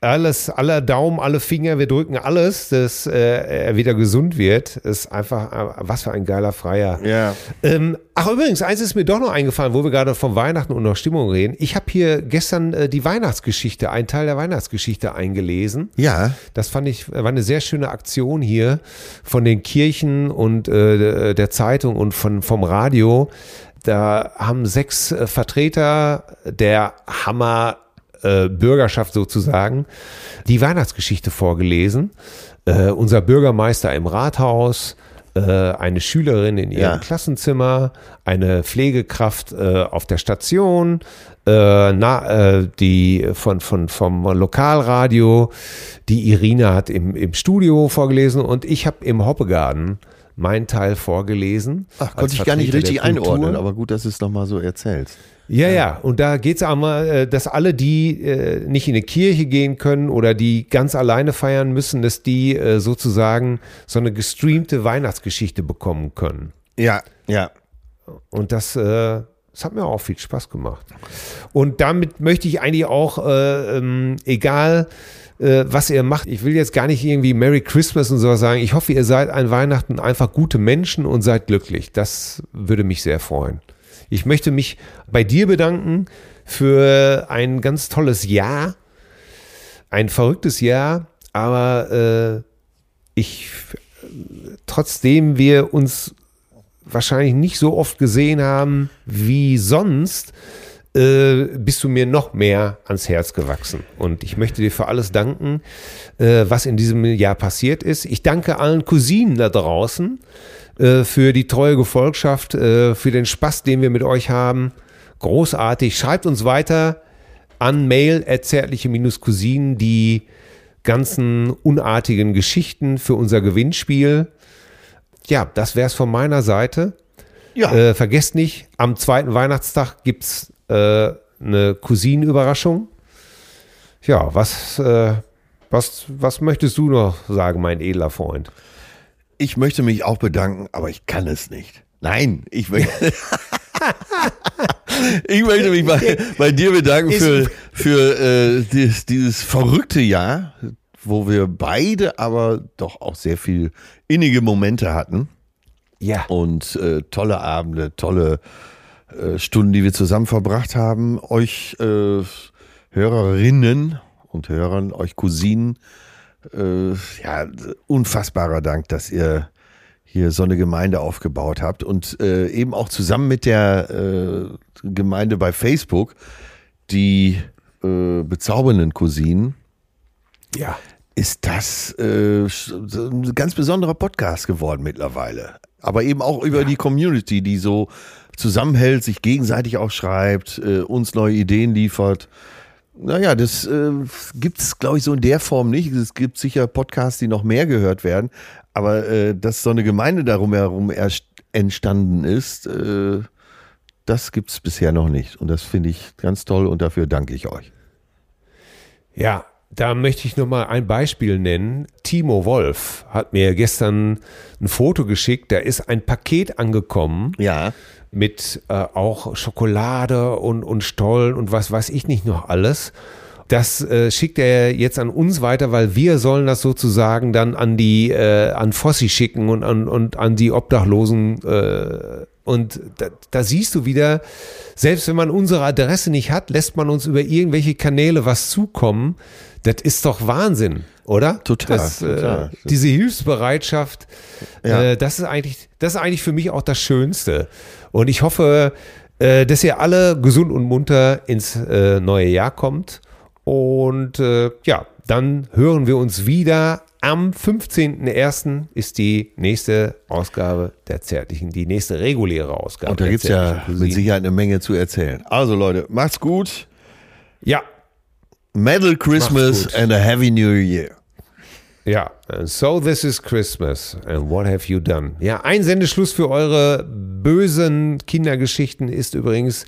Alles, aller Daumen, alle Finger, wir drücken alles, dass äh, er wieder gesund wird. Ist einfach, äh, was für ein geiler Freier. Ja. Ähm, ach, übrigens, eins ist mir doch noch eingefallen, wo wir gerade von Weihnachten und noch Stimmung reden. Ich habe hier gestern äh, die Weihnachtsgeschichte, einen Teil der Weihnachtsgeschichte eingelesen. Ja. Das fand ich, war eine sehr schöne Aktion hier von den Kirchen und äh, der Zeitung und von, vom Radio. Da haben sechs äh, Vertreter der Hammer äh, Bürgerschaft sozusagen die Weihnachtsgeschichte vorgelesen. Äh, unser Bürgermeister im Rathaus, äh, eine Schülerin in ihrem Ja. Klassenzimmer, eine Pflegekraft äh, auf der Station, äh, na, äh, die von, von, vom Lokalradio, die Irina hat im, im Studio vorgelesen und ich habe im Hoppegarten meinen Teil vorgelesen. Ach, konnte ich gar nicht richtig einordnen, aber gut, dass du es nochmal so erzählst. Ja, ja, und da geht es einmal, äh, dass alle, die äh, nicht in eine Kirche gehen können oder die ganz alleine feiern müssen, dass die äh, sozusagen so eine gestreamte Weihnachtsgeschichte bekommen können. Ja, ja. Und das, äh, das hat mir auch viel Spaß gemacht. Und damit möchte ich eigentlich auch, äh, ähm, egal was ihr macht, ich will jetzt gar nicht irgendwie Merry Christmas und sowas sagen. Ich hoffe, ihr seid an Weihnachten einfach gute Menschen und seid glücklich. Das würde mich sehr freuen. Ich möchte mich bei dir bedanken für ein ganz tolles Jahr, ein verrücktes Jahr, aber äh, ich, trotzdem wir uns wahrscheinlich nicht so oft gesehen haben wie sonst, äh, bist du mir noch mehr ans Herz gewachsen. Und ich möchte dir für alles danken, äh, was in diesem Jahr passiert ist. Ich danke allen Cousinen da draußen äh, für die treue Gefolgschaft, äh, für den Spaß, den wir mit euch haben. Großartig. Schreibt uns weiter an mail zärtliche-cousinen die ganzen unartigen Geschichten für unser Gewinnspiel. Ja, das wär's von meiner Seite. Ja. Äh, vergesst nicht, am zweiten Weihnachtstag gibt's äh, eine Cousinenüberraschung. Ja, was, äh, was, was möchtest du noch sagen, mein edler Freund? Ich möchte mich auch bedanken, aber ich kann es nicht. Nein, ich möchte, ich möchte mich bei, bei dir bedanken für, für äh, dieses, dieses verrückte Jahr, wo wir beide aber doch auch sehr viel innige Momente hatten Ja. und äh, tolle Abende, tolle äh, Stunden, die wir zusammen verbracht haben. Euch äh, Hörerinnen und Hörern, euch Cousinen, äh, ja, unfassbarer Dank, dass ihr hier so eine Gemeinde aufgebaut habt und äh, eben auch zusammen mit der äh, Gemeinde bei Facebook, die äh, bezaubernden Cousinen, Ja. ist das äh, ein ganz besonderer Podcast geworden mittlerweile. Aber eben auch über die Community, die so zusammenhält, sich gegenseitig auch schreibt, äh, uns neue Ideen liefert. Naja, das äh, gibt es, glaube ich, so in der Form nicht. Es gibt sicher Podcasts, die noch mehr gehört werden. Aber äh, dass so eine Gemeinde darum herum erst entstanden ist, äh, das gibt es bisher noch nicht. Und das finde ich ganz toll und dafür danke ich euch. Ja, da möchte ich nur mal ein Beispiel nennen. Timo Wolf hat mir gestern ein Foto geschickt. Da ist ein Paket angekommen Ja. Mit äh, auch Schokolade und, und Stollen und was weiß ich nicht noch alles. Das äh, schickt er jetzt an uns weiter, weil wir sollen das sozusagen dann an die äh, an Fossi schicken und an und an die Obdachlosen äh, und da, da siehst du wieder, selbst wenn man unsere Adresse nicht hat, lässt man uns über irgendwelche Kanäle was zukommen. Das ist doch Wahnsinn, oder? Total, Das, total. Äh, diese Hilfsbereitschaft, Ja. äh, das ist eigentlich, das ist eigentlich für mich auch das Schönste. Und ich hoffe, äh, dass ihr alle gesund und munter ins äh, neue Jahr kommt. Und äh, ja, dann hören wir uns wieder. Am 15.01. ist die nächste Ausgabe der Zärtlichen, die nächste reguläre Ausgabe. Und da gibt es ja mit. Sicherheit eine Menge zu erzählen. Also Leute, macht's gut. Ja, Merry Christmas and a Happy New Year. Ja, so this is Christmas and what have you done? Ja, ein Sendeschluss für eure bösen Kindergeschichten ist übrigens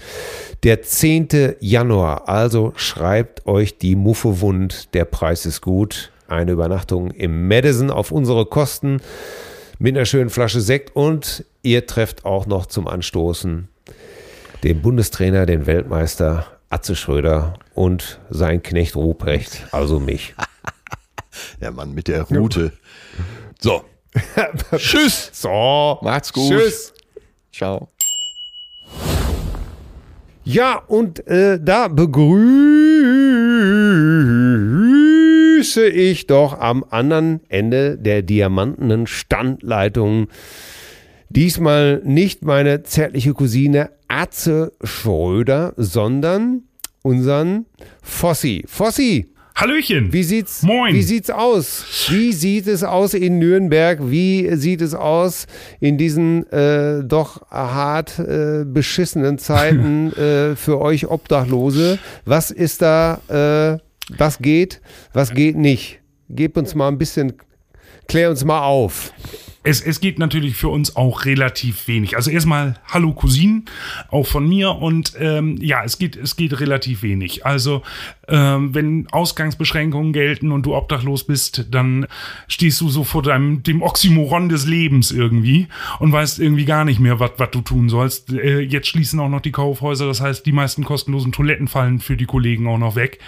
der 10. Januar. Also schreibt euch die Muffe wund, der Preis ist gut. Eine Übernachtung im Madison auf unsere Kosten mit einer schönen Flasche Sekt und ihr trefft auch noch zum Anstoßen den Bundestrainer, den Weltmeister Atze Schröder und sein Knecht Ruprecht, also mich. Der Mann mit der Rute. So. Tschüss. So, Macht's gut. Tschüss. Ciao. Ja, und äh, da begrüße ich doch am anderen Ende der diamantenen Standleitung diesmal nicht meine zärtliche Cousine Atze Schröder, sondern unseren Fossi. Fossi, Hallöchen. Wie sieht's, Moin. Wie sieht's aus? Wie sieht es aus in Nürnberg? Wie sieht es aus in diesen äh, doch hart äh, beschissenen Zeiten äh, für euch Obdachlose? Was ist da, äh, was geht, was geht nicht? Gebt uns mal ein bisschen, klär uns mal auf. Es, es geht natürlich für uns auch relativ wenig. Also erstmal Hallo Cousinen, auch von mir. Und ähm, ja, es geht, es geht relativ wenig. Also ähm, wenn Ausgangsbeschränkungen gelten und du obdachlos bist, dann stehst du so vor deinem, dem Oxymoron des Lebens irgendwie und weißt irgendwie gar nicht mehr, was du tun sollst. Äh, jetzt schließen auch noch die Kaufhäuser. Das heißt, die meisten kostenlosen Toiletten fallen für die Kollegen auch noch weg.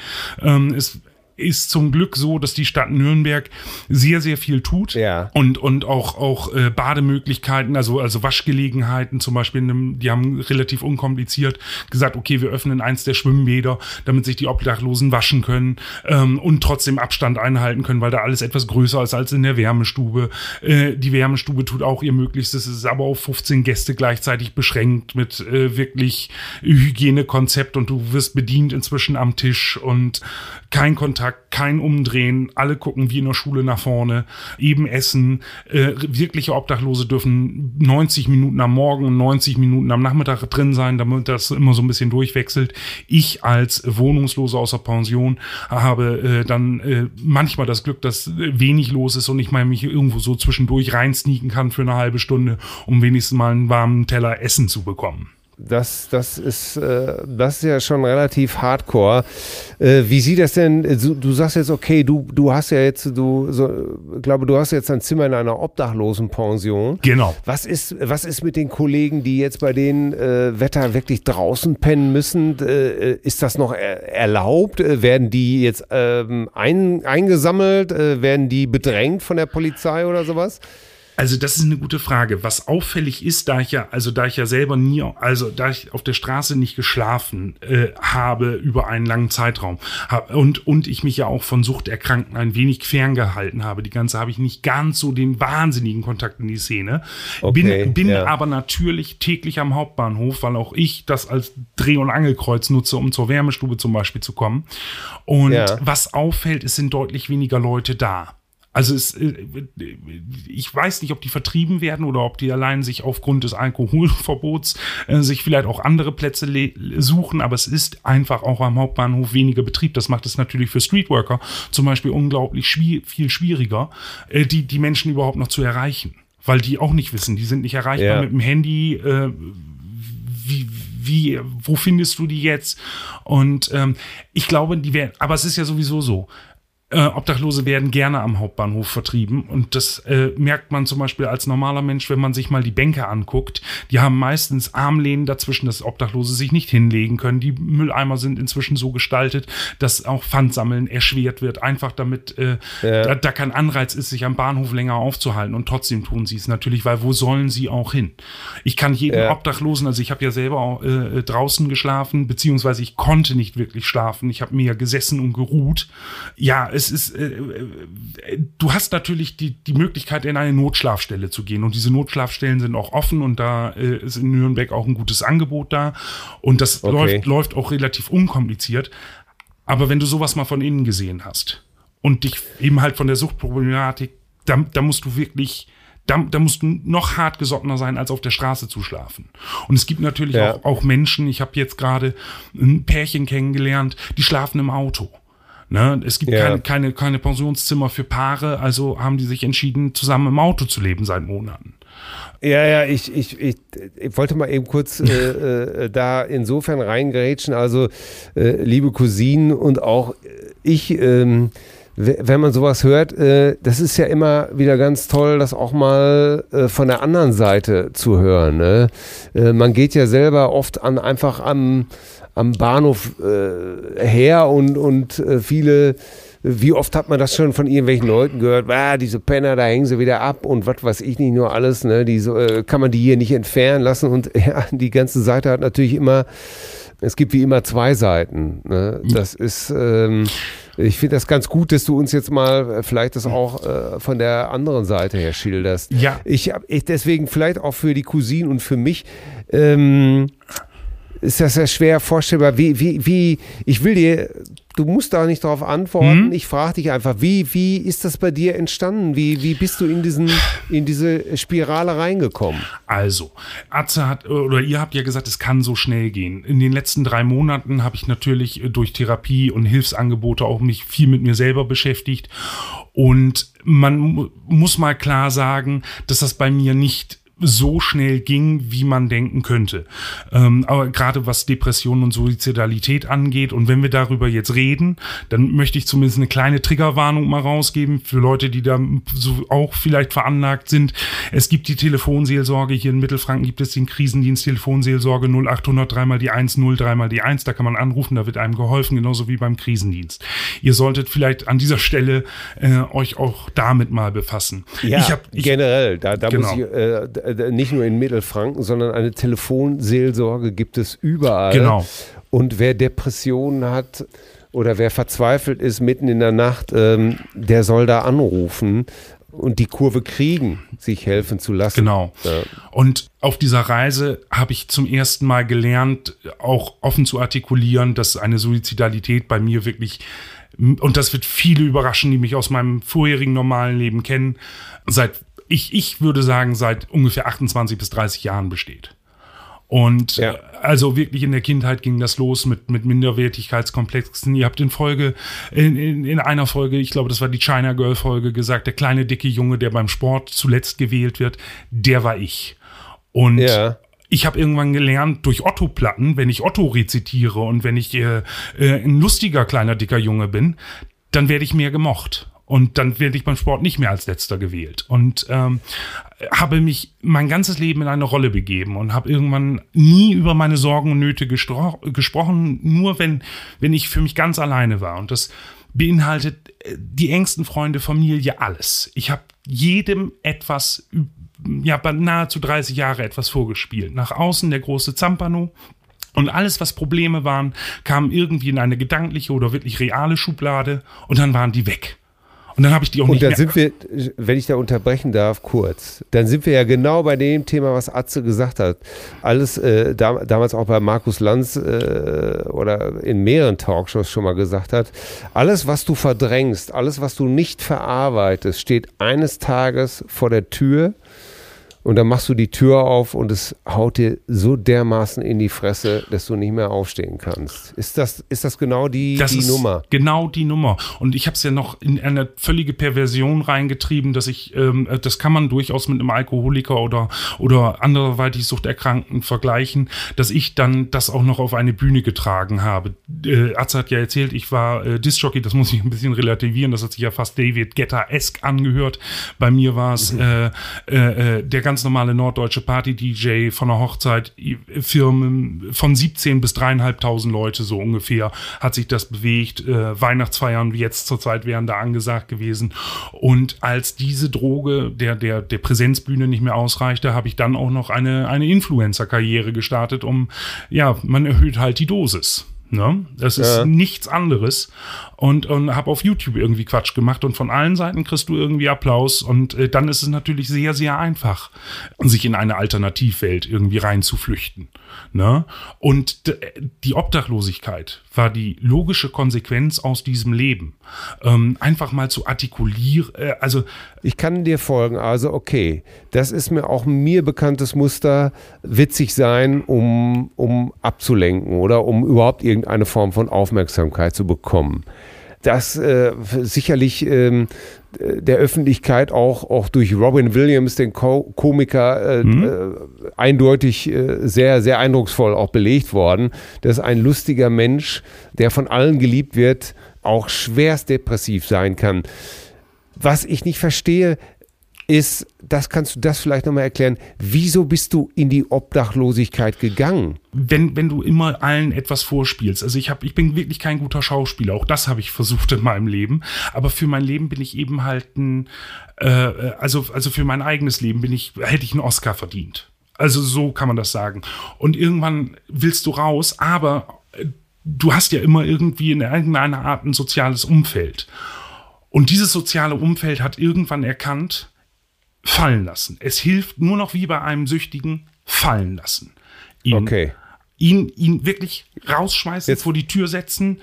Ähm, es ist zum Glück so, dass die Stadt Nürnberg sehr, sehr viel tut. Ja. Und, und auch, auch äh, Bademöglichkeiten, also, also Waschgelegenheiten zum Beispiel, einem, die haben relativ unkompliziert gesagt, okay, wir öffnen eins der Schwimmbäder, damit sich die Obdachlosen waschen können ähm, und trotzdem Abstand einhalten können, weil da alles etwas größer ist als in der Wärmestube. Äh, die Wärmestube tut auch ihr Möglichstes, es ist aber auf 15 Gäste gleichzeitig beschränkt mit äh, wirklich Hygienekonzept und du wirst bedient inzwischen am Tisch und kein Kontakt, kein Umdrehen, alle gucken wie in der Schule nach vorne, eben essen. Äh, wirkliche Obdachlose dürfen 90 Minuten am Morgen und 90 Minuten am Nachmittag drin sein, damit das immer so ein bisschen durchwechselt. Ich als Wohnungsloser aus der Pension habe äh, dann äh, manchmal das Glück, dass wenig los ist und ich mal mich irgendwo so zwischendurch reinsneaken kann für eine halbe Stunde, um wenigstens mal einen warmen Teller Essen zu bekommen. Das, das, ist, äh, das ist ja schon relativ hardcore. Äh, wie sieht das denn? Du, du sagst jetzt, okay, du, du hast ja jetzt, du so, glaube, du hast jetzt ein Zimmer in einer Obdachlosenpension. Genau. Was ist, was ist mit den Kollegen, die jetzt bei den äh, Wetter wirklich draußen pennen müssen? Äh, ist das noch er erlaubt? Äh, werden die jetzt ähm, ein, eingesammelt? Äh, werden die bedrängt von der Polizei oder sowas? Also das ist eine gute Frage. Was auffällig ist, da ich ja, also da ich ja selber nie, also da ich auf der Straße nicht geschlafen äh, habe über einen langen Zeitraum hab, und und ich mich ja auch von Suchterkrankten ein wenig ferngehalten habe, die ganze habe ich nicht ganz so den wahnsinnigen Kontakt in die Szene. Okay, bin bin ja. aber natürlich täglich am Hauptbahnhof, weil auch ich das als Dreh- und Angelkreuz nutze, um zur Wärmestube zum Beispiel zu kommen. Und Ja. was auffällt, es sind deutlich weniger Leute da. Also es, äh, ich weiß nicht, ob die vertrieben werden oder ob die allein sich aufgrund des Alkoholverbots äh, sich vielleicht auch andere Plätze suchen, aber es ist einfach auch am Hauptbahnhof weniger Betrieb. Das macht es natürlich für Streetworker zum Beispiel unglaublich schwi viel schwieriger, äh, die, die Menschen überhaupt noch zu erreichen. Weil die auch nicht wissen, die sind nicht erreichbar Ja. mit dem Handy, äh, wie, wie, wo findest du die jetzt? Und ähm, ich glaube, die werden, aber es ist ja sowieso so. Äh, Obdachlose werden gerne am Hauptbahnhof vertrieben und das äh, merkt man zum Beispiel als normaler Mensch, wenn man sich mal die Bänke anguckt. Die haben meistens Armlehnen dazwischen, dass Obdachlose sich nicht hinlegen können. Die Mülleimer sind inzwischen so gestaltet, dass auch Pfandsammeln erschwert wird, einfach damit äh, Ja. da, da kein Anreiz ist, sich am Bahnhof länger aufzuhalten und trotzdem tun sie es natürlich, weil wo sollen sie auch hin? Ich kann jeden Ja. Obdachlosen, also ich habe ja selber auch, äh, draußen geschlafen, beziehungsweise ich konnte nicht wirklich schlafen. Ich habe mir ja gesessen und geruht. Ja, es ist, äh, äh, du hast natürlich die, die Möglichkeit, in eine Notschlafstelle zu gehen. Und diese Notschlafstellen sind auch offen und da äh, ist in Nürnberg auch ein gutes Angebot da. Und das Okay. läuft, läuft auch relativ unkompliziert. Aber wenn du sowas mal von innen gesehen hast und dich eben halt von der Suchtproblematik, da, da musst du wirklich, da, da musst du noch hartgesottener sein, als auf der Straße zu schlafen. Und es gibt natürlich Ja. auch, auch Menschen, ich habe jetzt gerade ein Pärchen kennengelernt, die schlafen im Auto. Ne? Es gibt Ja. keine, keine, keine Pensionszimmer für Paare, also haben die sich entschieden, zusammen im Auto zu leben seit Monaten. Ja, ja, ich, ich, ich, ich wollte mal eben kurz äh, äh, da insofern reingerätschen. Also, äh, liebe Cousinen und auch ich, ähm, wenn man sowas hört, äh, das ist ja immer wieder ganz toll, das auch mal äh, von der anderen Seite zu hören. Ne? Man geht ja selber oft an einfach am, am Bahnhof äh, her und, und äh, viele wie oft hat man das schon von irgendwelchen Leuten gehört? Ah, diese Penner, da hängen sie wieder ab und was weiß ich nicht nur alles. Ne? Die so, äh, kann man die hier nicht entfernen lassen? Und ja, die ganze Seite hat natürlich immer, es gibt wie immer zwei Seiten. Ne? Das ist, ähm, ich finde das ganz gut, dass du uns jetzt mal äh, vielleicht das auch äh, von der anderen Seite her schilderst. Ja. Ich habe ich deswegen vielleicht auch für die Cousinen und für mich. Ähm, ist das ja schwer vorstellbar. Wie, wie, wie, ich will dir, du musst da nicht darauf antworten. Mhm. Ich frage dich einfach, wie, wie ist das bei dir entstanden? Wie, wie bist du in, diesen, in diese Spirale reingekommen? Also, Atze hat, oder ihr habt ja gesagt, es kann so schnell gehen. In den letzten drei Monaten habe ich natürlich äh, durch Therapie und Hilfsangebote auch mich viel mit mir selber beschäftigt. Und man mu- muss mal klar sagen, dass das bei mir nicht so schnell ging, wie man denken könnte. Ähm, aber gerade was Depression und Suizidalität angeht, und wenn wir darüber jetzt reden, dann möchte ich zumindest eine kleine Triggerwarnung mal rausgeben für Leute, die da so auch vielleicht veranlagt sind. Es gibt die Telefonseelsorge, hier in Mittelfranken gibt es den Krisendienst Telefonseelsorge 0800 dreimal die 1, 0 dreimal die 1, da kann man anrufen, da wird einem geholfen, genauso wie beim Krisendienst. Ihr solltet vielleicht an dieser Stelle äh, euch auch damit mal befassen. Ja, ich hab, ich, generell. Da, da muss Genau. ich, äh, nicht nur in Mittelfranken, sondern eine Telefonseelsorge gibt es überall. Genau. Und wer Depressionen hat oder wer verzweifelt ist mitten in der Nacht, ähm, der soll da anrufen und die Kurve kriegen, sich helfen zu lassen. Genau. Ja. Und auf dieser Reise habe ich zum ersten Mal gelernt, auch offen zu artikulieren, dass eine Suizidalität bei mir wirklich, und das wird viele überraschen, die mich aus meinem vorherigen normalen Leben kennen, seit, ich, ich würde sagen, seit ungefähr 28 bis 30 Jahren besteht. Und Ja. also wirklich in der Kindheit ging das los mit, mit Minderwertigkeitskomplexen. Ihr habt in Folge, in, in, in einer Folge, ich glaube, das war die China Girl Folge, gesagt, der kleine dicke Junge, der beim Sport zuletzt gewählt wird, der war ich. Und Ja. ich habe irgendwann gelernt, durch Otto-Platten, wenn ich Otto rezitiere und wenn ich äh, äh, ein lustiger kleiner dicker Junge bin, dann werde ich mehr gemocht. Und dann werde ich beim Sport nicht mehr als letzter gewählt. Und ähm, habe mich mein ganzes Leben in eine Rolle begeben und habe irgendwann nie über meine Sorgen und Nöte gesprochen, nur wenn, wenn ich für mich ganz alleine war. Und das beinhaltet äh, die engsten Freunde, Familie, alles. Ich habe jedem etwas, ja, nahezu 30 Jahre etwas vorgespielt. Nach außen der große Zampano. Und alles, was Probleme waren, kam irgendwie in eine gedankliche oder wirklich reale Schublade und dann waren die weg. Und dann habe ich die auch Und nicht dann sind wir, wenn ich da unterbrechen darf, kurz, dann sind wir ja genau bei dem Thema, was Atze gesagt hat. Alles, äh, dam damals auch bei Markus Lanz äh, oder in mehreren Talkshows schon mal gesagt hat, alles, was du verdrängst, alles, was du nicht verarbeitest, steht eines Tages vor der Tür und dann machst du die Tür auf und es haut dir so dermaßen in die Fresse, dass du nicht mehr aufstehen kannst. Ist das, ist das genau die, Das die ist Nummer? genau die Nummer. Und ich habe es ja noch in eine völlige Perversion reingetrieben, dass ich, ähm, das kann man durchaus mit einem Alkoholiker oder, oder anderweitig Suchterkrankten vergleichen, dass ich dann das auch noch auf eine Bühne getragen habe. Äh, Atze hat ja erzählt, ich war äh, Disc-Jockey, das muss ich ein bisschen relativieren, das hat sich ja fast David Guetta-esk angehört. Bei mir war es äh, äh, äh, der ganz normale norddeutsche Party-DJ von einer Hochzeit, Firmen von 17 bis dreieinhalbtausend Leute so ungefähr hat sich das bewegt. Äh, Weihnachtsfeiern wie jetzt zurzeit wären da angesagt gewesen. Und als diese Droge der, der, der Präsenzbühne nicht mehr ausreichte, habe ich dann auch noch eine, eine Influencer-Karriere gestartet, um, ja, man erhöht halt die Dosis. Ne? Das ist Ja. nichts anderes. Und, und habe auf YouTube irgendwie Quatsch gemacht und von allen Seiten kriegst du irgendwie Applaus. Und äh, dann ist es natürlich sehr, sehr einfach, sich in eine Alternativwelt irgendwie reinzuflüchten. Ne? Und die Obdachlosigkeit war die logische Konsequenz aus diesem Leben. Ähm, einfach mal zu artikulieren, äh, also Ich kann dir folgen. Also, okay, das ist mir auch mir bekanntes Muster, witzig sein, um, um abzulenken oder um überhaupt irgendeine Form von Aufmerksamkeit zu bekommen. Das äh, sicherlich ähm, der Öffentlichkeit auch, auch durch Robin Williams, den Ko Komiker, äh, äh, eindeutig äh, sehr, sehr eindrucksvoll auch belegt worden, dass ein lustiger Mensch, der von allen geliebt wird, auch schwerst depressiv sein kann. Was ich nicht verstehe, ist, das kannst du das vielleicht nochmal erklären, wieso bist du in die Obdachlosigkeit gegangen? wenn, wenn du immer allen etwas vorspielst. Also ich habe, ich bin wirklich kein guter Schauspieler. Auch das habe ich versucht in meinem Leben. Aber für mein Leben bin ich eben halt ein, äh, also, also für mein eigenes Leben bin ich, hätte ich einen Oscar verdient. Also so kann man das sagen. Und irgendwann willst du raus, aber äh, du hast ja immer irgendwie in irgendeiner Art ein soziales Umfeld. Und dieses soziale Umfeld hat irgendwann erkannt, fallen lassen. Es hilft nur noch wie bei einem Süchtigen, fallen lassen. Ihn Okay. ihn, ihn wirklich rausschmeißen, Jetzt- vor die Tür setzen,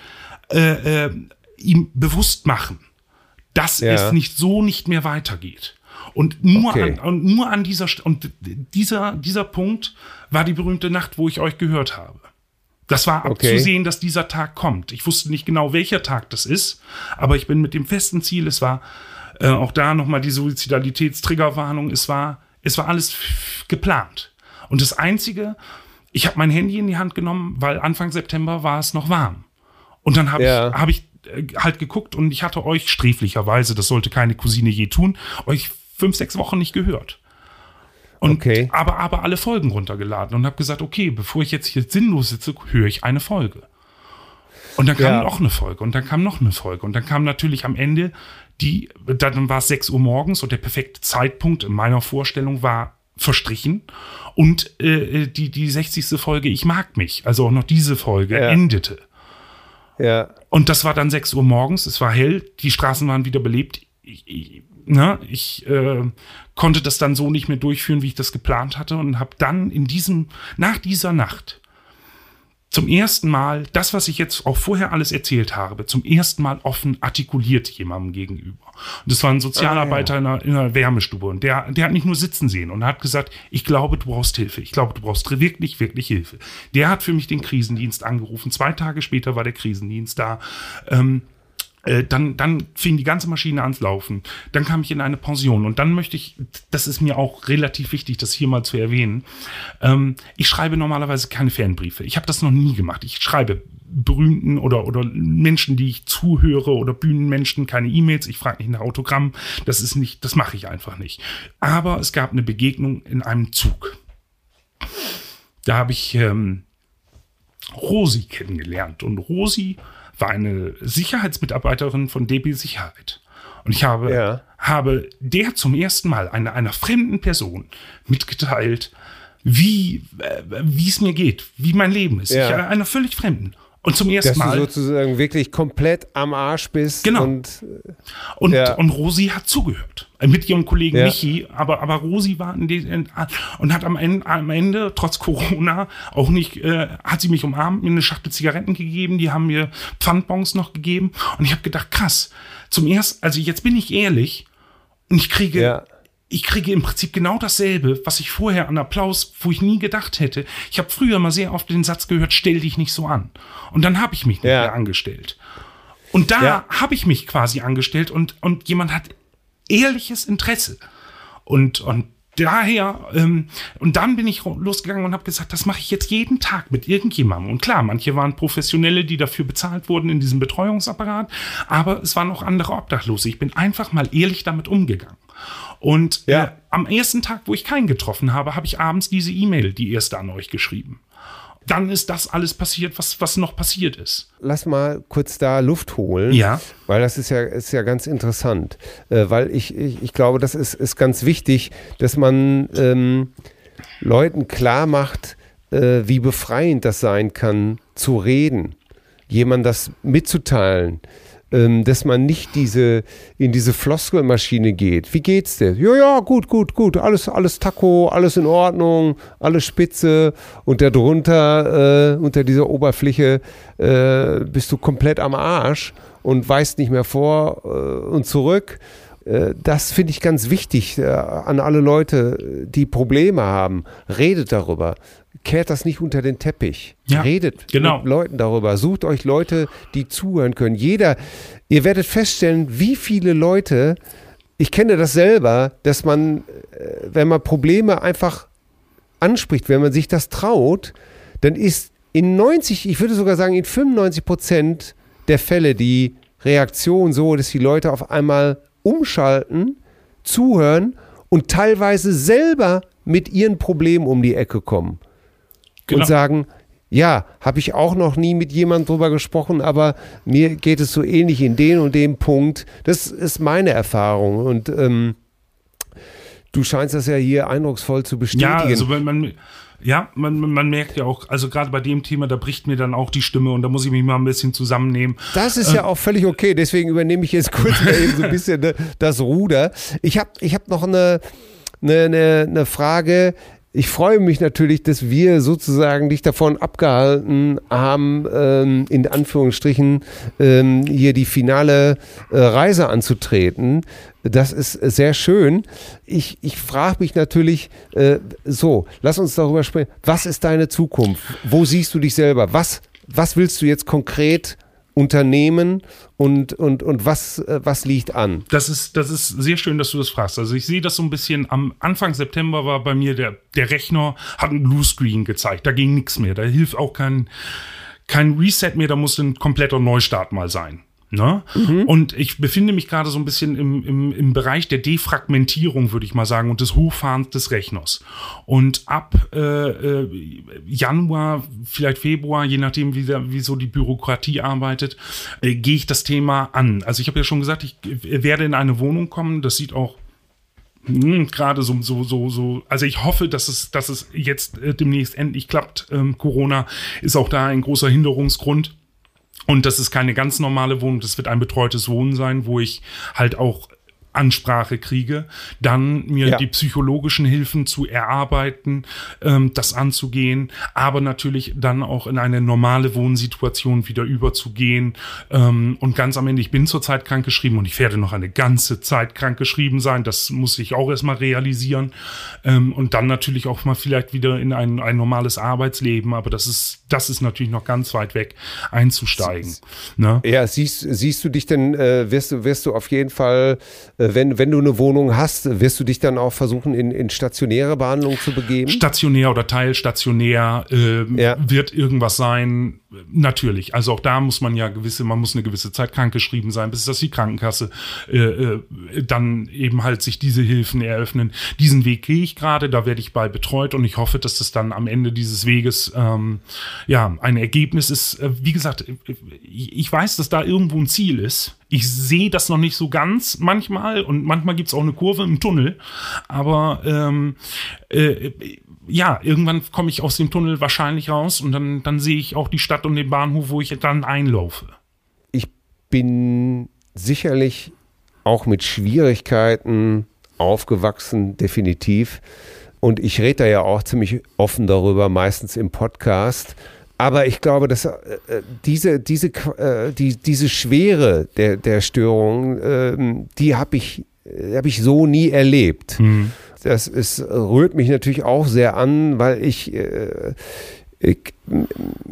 äh, äh, ihm bewusst machen, dass Ja. es nicht so nicht mehr weitergeht. Und nur, Okay. an, und nur an dieser und dieser, dieser Punkt war die berühmte Nacht, wo ich euch gehört habe. Das war Okay. abzusehen, dass dieser Tag kommt. Ich wusste nicht genau, welcher Tag das ist, aber ich bin mit dem festen Ziel, es war äh, auch da nochmal die Suizidalitätstriggerwarnung, es war, es war alles geplant. Und das Einzige, ich habe mein Handy in die Hand genommen, weil Anfang September war es noch warm. Und dann habe Ja. ich, hab ich äh, halt geguckt und ich hatte euch sträflicherweise, das sollte keine Cousine je tun, euch fünf, sechs Wochen nicht gehört. Und Okay. aber, aber alle Folgen runtergeladen und habe gesagt, okay, bevor ich jetzt hier sinnlos sitze, höre ich eine Folge. Und dann kam Ja. noch eine Folge und dann kam noch eine Folge und dann kam natürlich am Ende die, dann war es 6 Uhr morgens und der perfekte Zeitpunkt in meiner Vorstellung war verstrichen und äh, die, die 60. Folge Ich mag mich, also auch noch diese Folge Ja. endete. Ja. Und das war dann 6 Uhr morgens, es war hell, die Straßen waren wieder belebt. Ich, ich, ne, ich äh, konnte das dann so nicht mehr durchführen, wie ich das geplant hatte und habe dann in diesem, nach dieser Nacht zum ersten Mal das, was ich jetzt auch vorher alles erzählt habe, zum ersten Mal offen artikuliert jemandem gegenüber. Und das war ein Sozialarbeiter in, einer, in einer Wärmestube und der, der hat mich nur sitzen sehen und hat gesagt, ich glaube, du brauchst Hilfe. Ich glaube, du brauchst wirklich, wirklich Hilfe. Der hat für mich den Krisendienst angerufen. Zwei Tage später war der Krisendienst da. Ähm, äh, dann, dann fing die ganze Maschine ans Laufen. Dann kam ich in eine Pension und dann möchte ich, das ist mir auch relativ wichtig, das hier mal zu erwähnen. Ähm, ich schreibe normalerweise keine Fanbriefe. Ich habe das noch nie gemacht. Ich schreibe berühmten oder, oder Menschen, die ich zuhöre oder Bühnenmenschen keine E-Mails. Ich frage nicht nach Autogramm. Das ist nicht, das mache ich einfach nicht. Aber es gab eine Begegnung in einem Zug. Da habe ich ähm, Rosi kennengelernt. Und Rosi war eine Sicherheitsmitarbeiterin von DB Sicherheit. Und ich habe, Ja. habe der zum ersten Mal einer, einer fremden Person mitgeteilt, wie äh, wie es mir geht, wie mein Leben ist. Ja. Ich, äh, einer völlig Fremden. Und zum ersten Dass du Mal. sozusagen wirklich komplett am Arsch bist. Genau. Und Und, Ja. und Rosi hat zugehört. Mit ihrem Kollegen Ja. Michi, aber, aber Rosi war in den, in, und hat am Ende, am Ende, trotz Corona, auch nicht, äh, hat sie mich umarmt, mir eine Schachtel Zigaretten gegeben, die haben mir Pfandbons noch gegeben. Und ich habe gedacht, krass, zum ersten, also jetzt bin ich ehrlich, und ich kriege, Ja. ich kriege im Prinzip genau dasselbe, was ich vorher an Applaus, wo ich nie gedacht hätte. Ich habe früher mal sehr oft den Satz gehört, stell dich nicht so an. Und dann habe ich mich nicht Ja. mehr angestellt. Und da Ja. habe ich mich quasi angestellt und, und jemand hat ehrliches Interesse. Und, und daher, ähm, und dann bin ich losgegangen und habe gesagt, das mache ich jetzt jeden Tag mit irgendjemandem. Und klar, manche waren Professionelle, die dafür bezahlt wurden in diesem Betreuungsapparat, aber es waren auch andere Obdachlose. Ich bin einfach mal ehrlich damit umgegangen. Und Ja. äh, am ersten Tag, wo ich keinen getroffen habe, habe ich abends diese E-Mail, die erste an euch geschrieben. Dann ist das alles passiert, was, was noch passiert ist. lass mal kurz da Luft holen. Ja. Weil das ist ja, ist ja ganz interessant. Äh, weil ich, ich, ich glaube, das ist, ist ganz wichtig, dass man ähm, Leuten klar macht, äh, wie befreiend das sein kann, zu reden, jemand das mitzuteilen. Ähm, dass man nicht diese in diese Floskelmaschine geht. Wie geht's dir? Ja, ja, gut, gut, gut. Alles, alles Taco, alles in Ordnung, alles spitze. Und darunter, äh, unter dieser Oberfläche, äh, bist du komplett am Arsch und weißt nicht mehr vor äh, und zurück. Äh, Das finde ich ganz wichtig äh, an alle Leute, die Probleme haben. Redet darüber. Kehrt das nicht unter den Teppich. Ja, Redet genau. mit Leuten darüber. Sucht euch Leute, die zuhören können. Jeder, ihr werdet feststellen, wie viele Leute, ich kenne das selber, dass man, äh, wenn man Probleme einfach anspricht, wenn man sich das traut, dann ist in 90, ich würde sogar sagen, in 95 Prozent der Fälle die Reaktion so, dass die Leute auf einmal umschalten, zuhören und teilweise selber mit ihren Problemen um die Ecke kommen Genau. und sagen, ja, habe ich auch noch nie mit jemandem drüber gesprochen, aber mir geht es so ähnlich in den und dem Punkt. Das ist meine Erfahrung und ähm, du scheinst das ja hier eindrucksvoll zu bestätigen. Ja, also wenn man, ja, man, man merkt ja auch, also gerade bei dem Thema, da bricht mir dann auch die Stimme und da muss ich mich mal ein bisschen zusammennehmen. Das ist ja auch völlig okay, deswegen übernehme ich jetzt kurz mal eben so ein bisschen ne, das Ruder. Ich habe ich hab noch eine, eine, eine, eine Frage. Ich freue mich natürlich, dass wir sozusagen dich davon abgehalten haben, ähm, in Anführungsstrichen ähm, hier die finale äh, Reise anzutreten. Das ist sehr schön. Ich, ich frage mich natürlich, äh, so, lass uns darüber sprechen. Was ist deine Zukunft? Wo siehst du dich selber? Was, was willst du jetzt konkret Unternehmen und, und, und was, äh, was liegt an? Das ist, das ist sehr schön, dass du das fragst. Also ich sehe das so ein bisschen, am Anfang September war bei mir der, der Rechner, hat ein Bluescreen gezeigt, da ging nichts mehr, da hilft auch kein, kein Reset mehr, da muss ein kompletter Neustart mal sein. Ne? Mhm. Und ich befinde mich gerade so ein bisschen im, im, im Bereich der Defragmentierung, würde ich mal sagen, und des Hochfahrens des Rechners. Und ab äh, äh, Januar, vielleicht Februar, je nachdem, wie, der, wie so die Bürokratie arbeitet, äh, gehe ich das Thema an. Also ich habe ja schon gesagt, ich werde in eine Wohnung kommen. Das sieht auch hm, gerade so, so, so, so, also ich hoffe, dass es, dass es jetzt äh, demnächst endlich klappt. Ähm, Corona ist auch da ein großer Hinderungsgrund. Und das ist keine ganz normale Wohnung, das wird ein betreutes Wohnen sein, wo ich halt auch Ansprache kriege, dann mir ja. die psychologischen Hilfen zu erarbeiten, ähm, das anzugehen, aber natürlich dann auch in eine normale Wohnsituation wieder überzugehen. Ähm, und ganz am Ende, ich bin zurzeit krankgeschrieben und ich werde noch eine ganze Zeit krankgeschrieben sein. Das muss ich auch erstmal realisieren. Ähm, und dann natürlich auch mal vielleicht wieder in ein, ein normales Arbeitsleben, aber das ist, das ist natürlich noch ganz weit weg einzusteigen. Ne? Ja, siehst, siehst du dich denn, äh, wirst du, wirst du auf jeden Fall äh, wenn, wenn du eine Wohnung hast, wirst du dich dann auch versuchen, in, in stationäre Behandlung zu begeben? Stationär oder teilstationär äh, ja. wird irgendwas sein, Natürlich, also auch da muss man ja gewisse, man muss eine gewisse Zeit krankgeschrieben sein, bis das die Krankenkasse äh, äh, dann eben halt sich diese Hilfen eröffnen. Diesen Weg gehe ich gerade, da werde ich bei betreut und ich hoffe, dass das dann am Ende dieses Weges ähm, ja ein Ergebnis ist. Äh, wie gesagt, ich weiß, dass da irgendwo ein Ziel ist. Ich sehe das noch nicht so ganz manchmal und manchmal gibt es auch eine Kurve im Tunnel, aber ähm, äh, ja, irgendwann komme ich aus dem Tunnel wahrscheinlich raus und dann, dann sehe ich auch die Stadt und den Bahnhof, wo ich dann einlaufe. Ich bin sicherlich auch mit Schwierigkeiten aufgewachsen, definitiv. Und ich rede da ja auch ziemlich offen darüber, meistens im Podcast. Aber ich glaube, dass äh, diese, diese, äh, die, diese Schwere der, der Störung, äh, die habe ich, hab ich so nie erlebt. Mhm das ist, rührt mich natürlich auch sehr an, weil ich, äh, ich,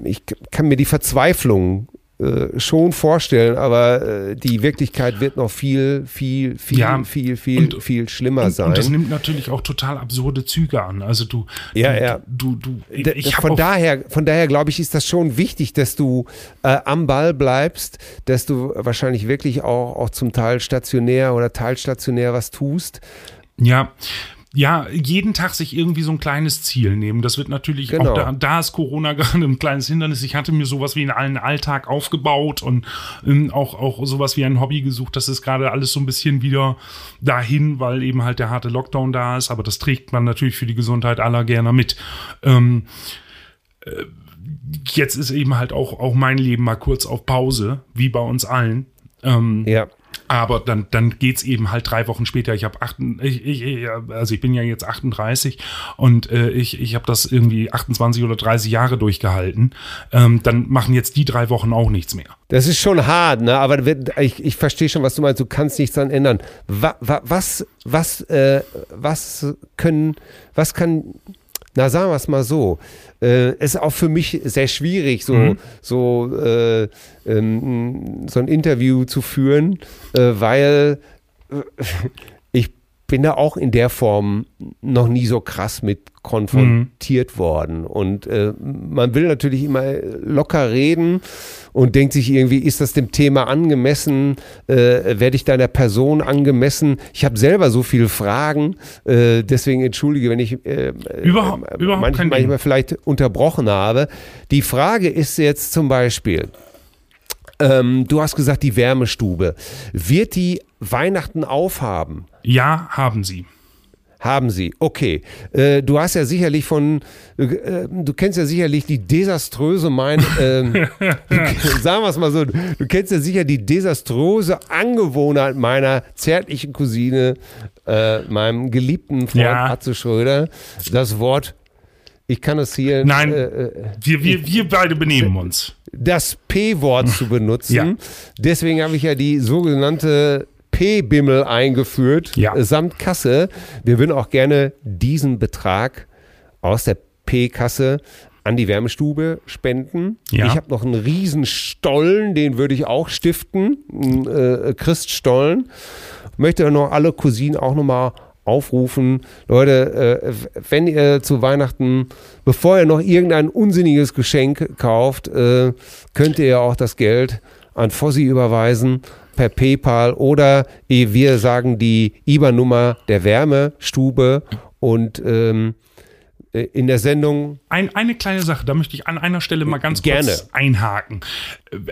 ich kann mir die Verzweiflung äh, schon vorstellen, aber äh, die Wirklichkeit wird noch viel, viel, viel, ja, viel, viel, und, viel schlimmer und, sein. Und das nimmt natürlich auch total absurde Züge an. Also du, ja, du, ja. du, du, ich von daher, von daher glaube ich, ist das schon wichtig, dass du äh, am Ball bleibst, dass du wahrscheinlich wirklich auch, auch zum Teil stationär oder teilstationär was tust. Ja, ja, jeden Tag sich irgendwie so ein kleines Ziel nehmen. Das wird natürlich genau. auch da, da ist Corona gerade ein kleines Hindernis. Ich hatte mir sowas wie einen Alltag aufgebaut und ähm, auch, auch sowas wie ein Hobby gesucht. Das ist gerade alles so ein bisschen wieder dahin, weil eben halt der harte Lockdown da ist. Aber das trägt man natürlich für die Gesundheit aller gerne mit. Ähm, äh, jetzt ist eben halt auch, auch mein Leben mal kurz auf Pause, wie bei uns allen. Ähm, ja. Aber dann, dann geht's eben halt drei Wochen später. Ich habe ich, ich, also ich bin ja jetzt 38 und äh, ich, ich habe das irgendwie 28 oder 30 Jahre durchgehalten. Ähm, dann machen jetzt die drei Wochen auch nichts mehr. Das ist schon hart, ne? Aber ich, ich verstehe schon, was du meinst. Du kannst nichts dran ändern. Was, was, äh, was können, was kann na sagen wir es mal so, äh, ist auch für mich sehr schwierig, so, mhm. so, äh, ähm, so ein Interview zu führen, äh, weil äh, bin da auch in der Form noch nie so krass mit konfrontiert mhm. worden. Und äh, man will natürlich immer locker reden und denkt sich irgendwie, ist das dem Thema angemessen? Äh, werde ich deiner Person angemessen? Ich habe selber so viele Fragen, äh, deswegen entschuldige, wenn ich äh, überhaupt, äh, überhaupt manchmal, manchmal vielleicht unterbrochen habe. Die Frage ist jetzt zum Beispiel, ähm, du hast gesagt, die Wärmestube. Wird die Weihnachten aufhaben? Ja, haben sie. haben sie. Okay. Äh, du hast ja sicherlich von, äh, du kennst ja sicherlich die desaströse, mein, ähm, sagen wir es mal so, du kennst ja sicher die desaströse Angewohnheit meiner zärtlichen Cousine, äh, meinem geliebten Freund Ja. Atze Schröder, das Wort, ich kann es hier, Nein, äh, wir, wir, wir beide benehmen uns. das P-Wort zu benutzen. Ja. Deswegen habe ich ja die sogenannte P-Bimmel eingeführt, Ja. äh, samt Kasse. Wir würden auch gerne diesen Betrag aus der P-Kasse an die Wärmestube spenden. Ja. Ich habe noch einen riesen Stollen, den würde ich auch stiften, einen, äh, Christstollen. Möchte noch alle Cousinen auch nochmal aufrufen, Leute, äh, wenn ihr zu Weihnachten, bevor ihr noch irgendein unsinniges Geschenk kauft, äh, könnt ihr auch das Geld an Fossi überweisen per PayPal oder eh, wir sagen die IBAN-Nummer der Wärmestube und ähm, äh, in der Sendung Ein, eine kleine Sache, da möchte ich an einer Stelle mal ganz Gerne. kurz einhaken.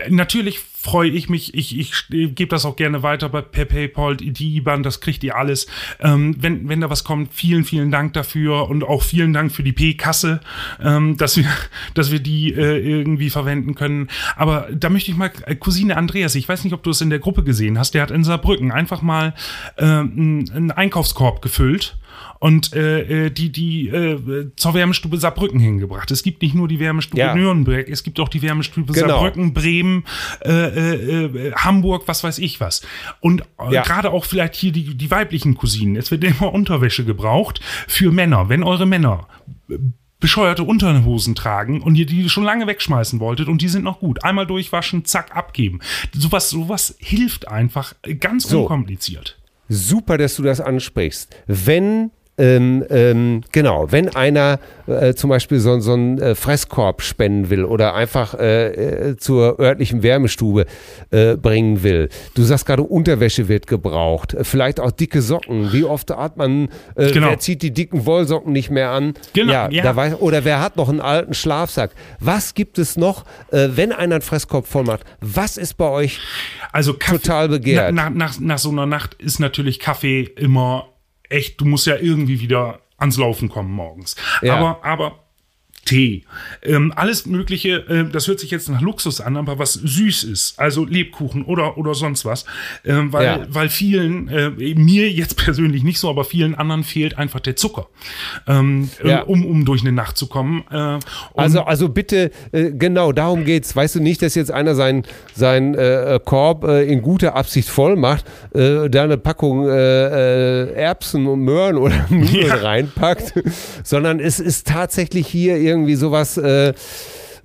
Natürlich freue ich mich, ich, ich äh, gebe das auch gerne weiter bei, per PayPal, die IBAN, das kriegt ihr alles. Ähm, wenn, wenn da was kommt, vielen, vielen Dank dafür und auch vielen Dank für die P-Kasse, ähm, dass, wir, dass wir die äh, irgendwie verwenden können. Aber da möchte ich mal, äh, Cousine Andreas, ich weiß nicht, ob du es in der Gruppe gesehen hast, der hat in Saarbrücken einfach mal äh, einen einen Einkaufskorb gefüllt und äh, äh, die, die äh, zur Wärmestube Saarbrücken hingebracht. Es gibt nicht nur die Wärmestube Ja. Nürnberg, es gibt auch die Wärmestube Genau. Saarbrücken, Bremen, äh, äh, äh, Hamburg, was weiß ich was. Und äh, Ja. gerade auch vielleicht hier die, die weiblichen Cousinen. Es wird immer Unterwäsche gebraucht für Männer. Wenn eure Männer äh, bescheuerte Unterhosen tragen und ihr die schon lange wegschmeißen wolltet und die sind noch gut. Einmal durchwaschen, zack, abgeben. Sowas, sowas hilft einfach ganz So. unkompliziert. Super, dass du das ansprichst. Wenn ähm, ähm, genau, wenn einer äh, zum Beispiel so, so einen äh, Fresskorb spenden will oder einfach äh, äh, zur örtlichen Wärmestube äh, bringen will. Du sagst gerade, Unterwäsche wird gebraucht, äh, vielleicht auch dicke Socken. Wie oft hat man, äh, Genau. wer zieht die dicken Wollsocken nicht mehr an? Genau, ja, ja. Da weiß, oder wer hat noch einen alten Schlafsack? Was gibt es noch, äh, wenn einer einen Fresskorb voll macht? Was ist bei euch Also Kaffee, Total begehrt. Na, nach, nach, nach so einer Nacht ist natürlich Kaffee immer echt, du musst ja irgendwie wieder ans Laufen kommen morgens. Ja. Aber, aber Tee, ähm, alles Mögliche, äh, das hört sich jetzt nach Luxus an, aber was süß ist, also Lebkuchen oder, oder sonst was, ähm, weil, Ja. weil vielen, äh, mir jetzt persönlich nicht so, aber vielen anderen fehlt einfach der Zucker, ähm, Ja. äh, um, um durch eine Nacht zu kommen. Äh, und Also, also bitte, äh, genau, darum geht's. Weißt du nicht, dass jetzt einer seinen sein, äh, Korb äh, in guter Absicht voll macht, äh, da eine Packung äh, äh, Erbsen und Möhren oder Nudeln Ja. reinpackt, sondern es ist tatsächlich hier irgendwie sowas. Äh,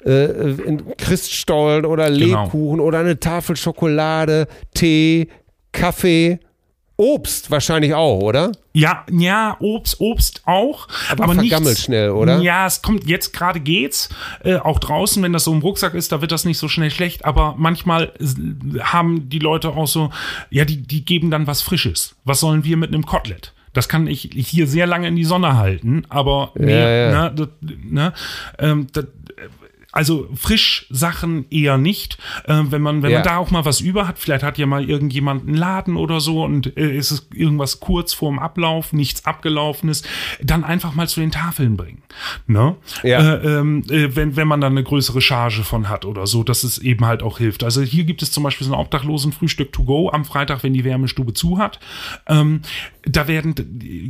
äh, in Christstollen oder Genau. Lebkuchen oder eine Tafel Schokolade, Tee, Kaffee, Obst wahrscheinlich auch, oder? Ja, ja, Obst, Obst auch. Aber vergammelt schnell, oder? Ja, es kommt jetzt gerade geht's. Äh, auch draußen, wenn das so im Rucksack ist, da wird das nicht so schnell schlecht. Aber manchmal s- haben die Leute auch so, ja, die, die geben dann was Frisches. Was sollen wir mit einem Kotelett? Das kann ich hier sehr lange in die Sonne halten, aber mehr, ja. Ne, das, ne, ähm, das, also Frischsachen eher nicht. Äh, wenn man, wenn Ja. man da auch mal was über hat, vielleicht hat ja mal irgendjemand einen Laden oder so und äh, ist es irgendwas kurz vorm Ablauf, nichts abgelaufenes, dann einfach mal zu den Tafeln bringen. Ne? Ja. Äh, ähm, äh, wenn, wenn man dann eine größere Charge von hat oder so, dass es eben halt auch hilft. Also hier gibt es zum Beispiel so ein Obdachlosenfrühstück to go am Freitag, wenn die Wärmestube zu hat. Ähm, da werden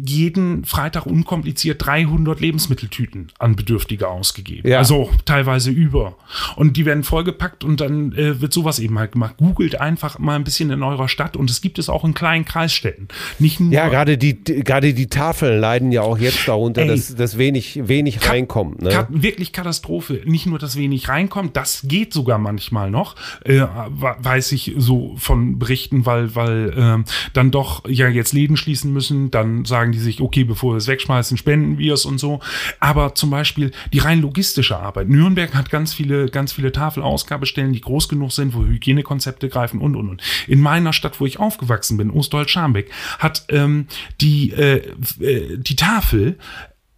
jeden Freitag unkompliziert 300 Lebensmitteltüten an Bedürftige ausgegeben. Ja. Also teilweise über. Und die werden vollgepackt und dann äh, wird sowas eben halt gemacht. Googelt einfach mal ein bisschen in eurer Stadt und es gibt es auch in kleinen Kreisstädten. Nicht nur Ja, gerade die, gerade die Tafeln leiden ja auch jetzt darunter, Ey. dass, dass wenig, wenig Ka- reinkommt. Ne? Ka wirklich Katastrophe. Nicht nur, dass wenig reinkommt, das geht sogar manchmal noch, äh, weiß ich so von Berichten, weil, weil ähm, dann doch ja jetzt Läden schließen müssen, dann sagen die sich, okay, bevor wir es wegschmeißen, spenden wir es und so. Aber zum Beispiel die rein logistische Arbeit. Nürnberg hat ganz viele, ganz viele Tafelausgabestellen, die groß genug sind, wo Hygienekonzepte greifen und und und. In meiner Stadt, wo ich aufgewachsen bin, Ostdeutsch-Scharmbeck, hat ähm, die, äh, äh, die Tafel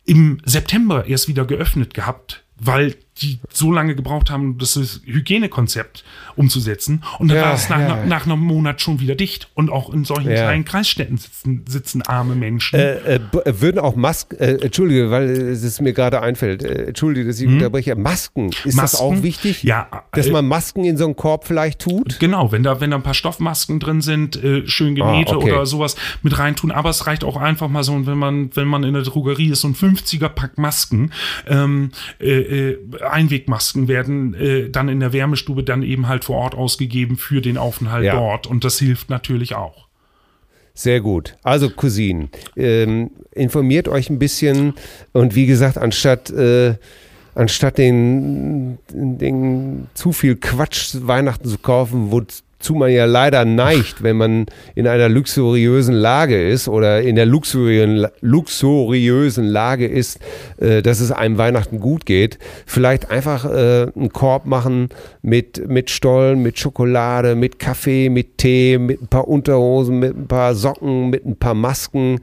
im September erst wieder geöffnet gehabt, weil die so lange gebraucht haben, das Hygienekonzept umzusetzen. Und dann Ja, war es nach, ja. nach, einem Monat schon wieder dicht. Und auch in solchen Ja. kleinen Kreisstädten sitzen, sitzen arme Menschen. Äh, äh, äh, würden auch Masken, äh, entschuldige, weil äh, es mir gerade einfällt, äh, entschuldige, dass ich unterbreche, Masken, ist das Hm? Masken? auch wichtig? Ja, Dass man Masken in so einen Korb vielleicht tut? Genau, wenn da, wenn da ein paar Stoffmasken drin sind, schön genähte Ah, okay. oder sowas mit reintun. Aber es reicht auch einfach mal so, wenn man, wenn man in der Drogerie ist, so ein 50er Pack Masken, ähm, äh, äh, Einwegmasken werden äh, dann in der Wärmestube dann eben halt vor Ort ausgegeben für den Aufenthalt Ja. dort. Und das hilft natürlich auch. Sehr gut. Also Cousinen, ähm, informiert euch ein bisschen und wie gesagt, anstatt äh, anstatt den, den zu viel Quatsch Weihnachten zu kaufen, wozu man ja leider neigt, wenn man in einer luxuriösen Lage ist oder in der luxuriösen, luxuriösen Lage ist, äh, dass es einem Weihnachten gut geht, vielleicht einfach äh, einen Korb machen mit, mit Stollen, mit Schokolade, mit Kaffee, mit Tee, mit ein paar Unterhosen, mit ein paar Socken, mit ein paar Masken.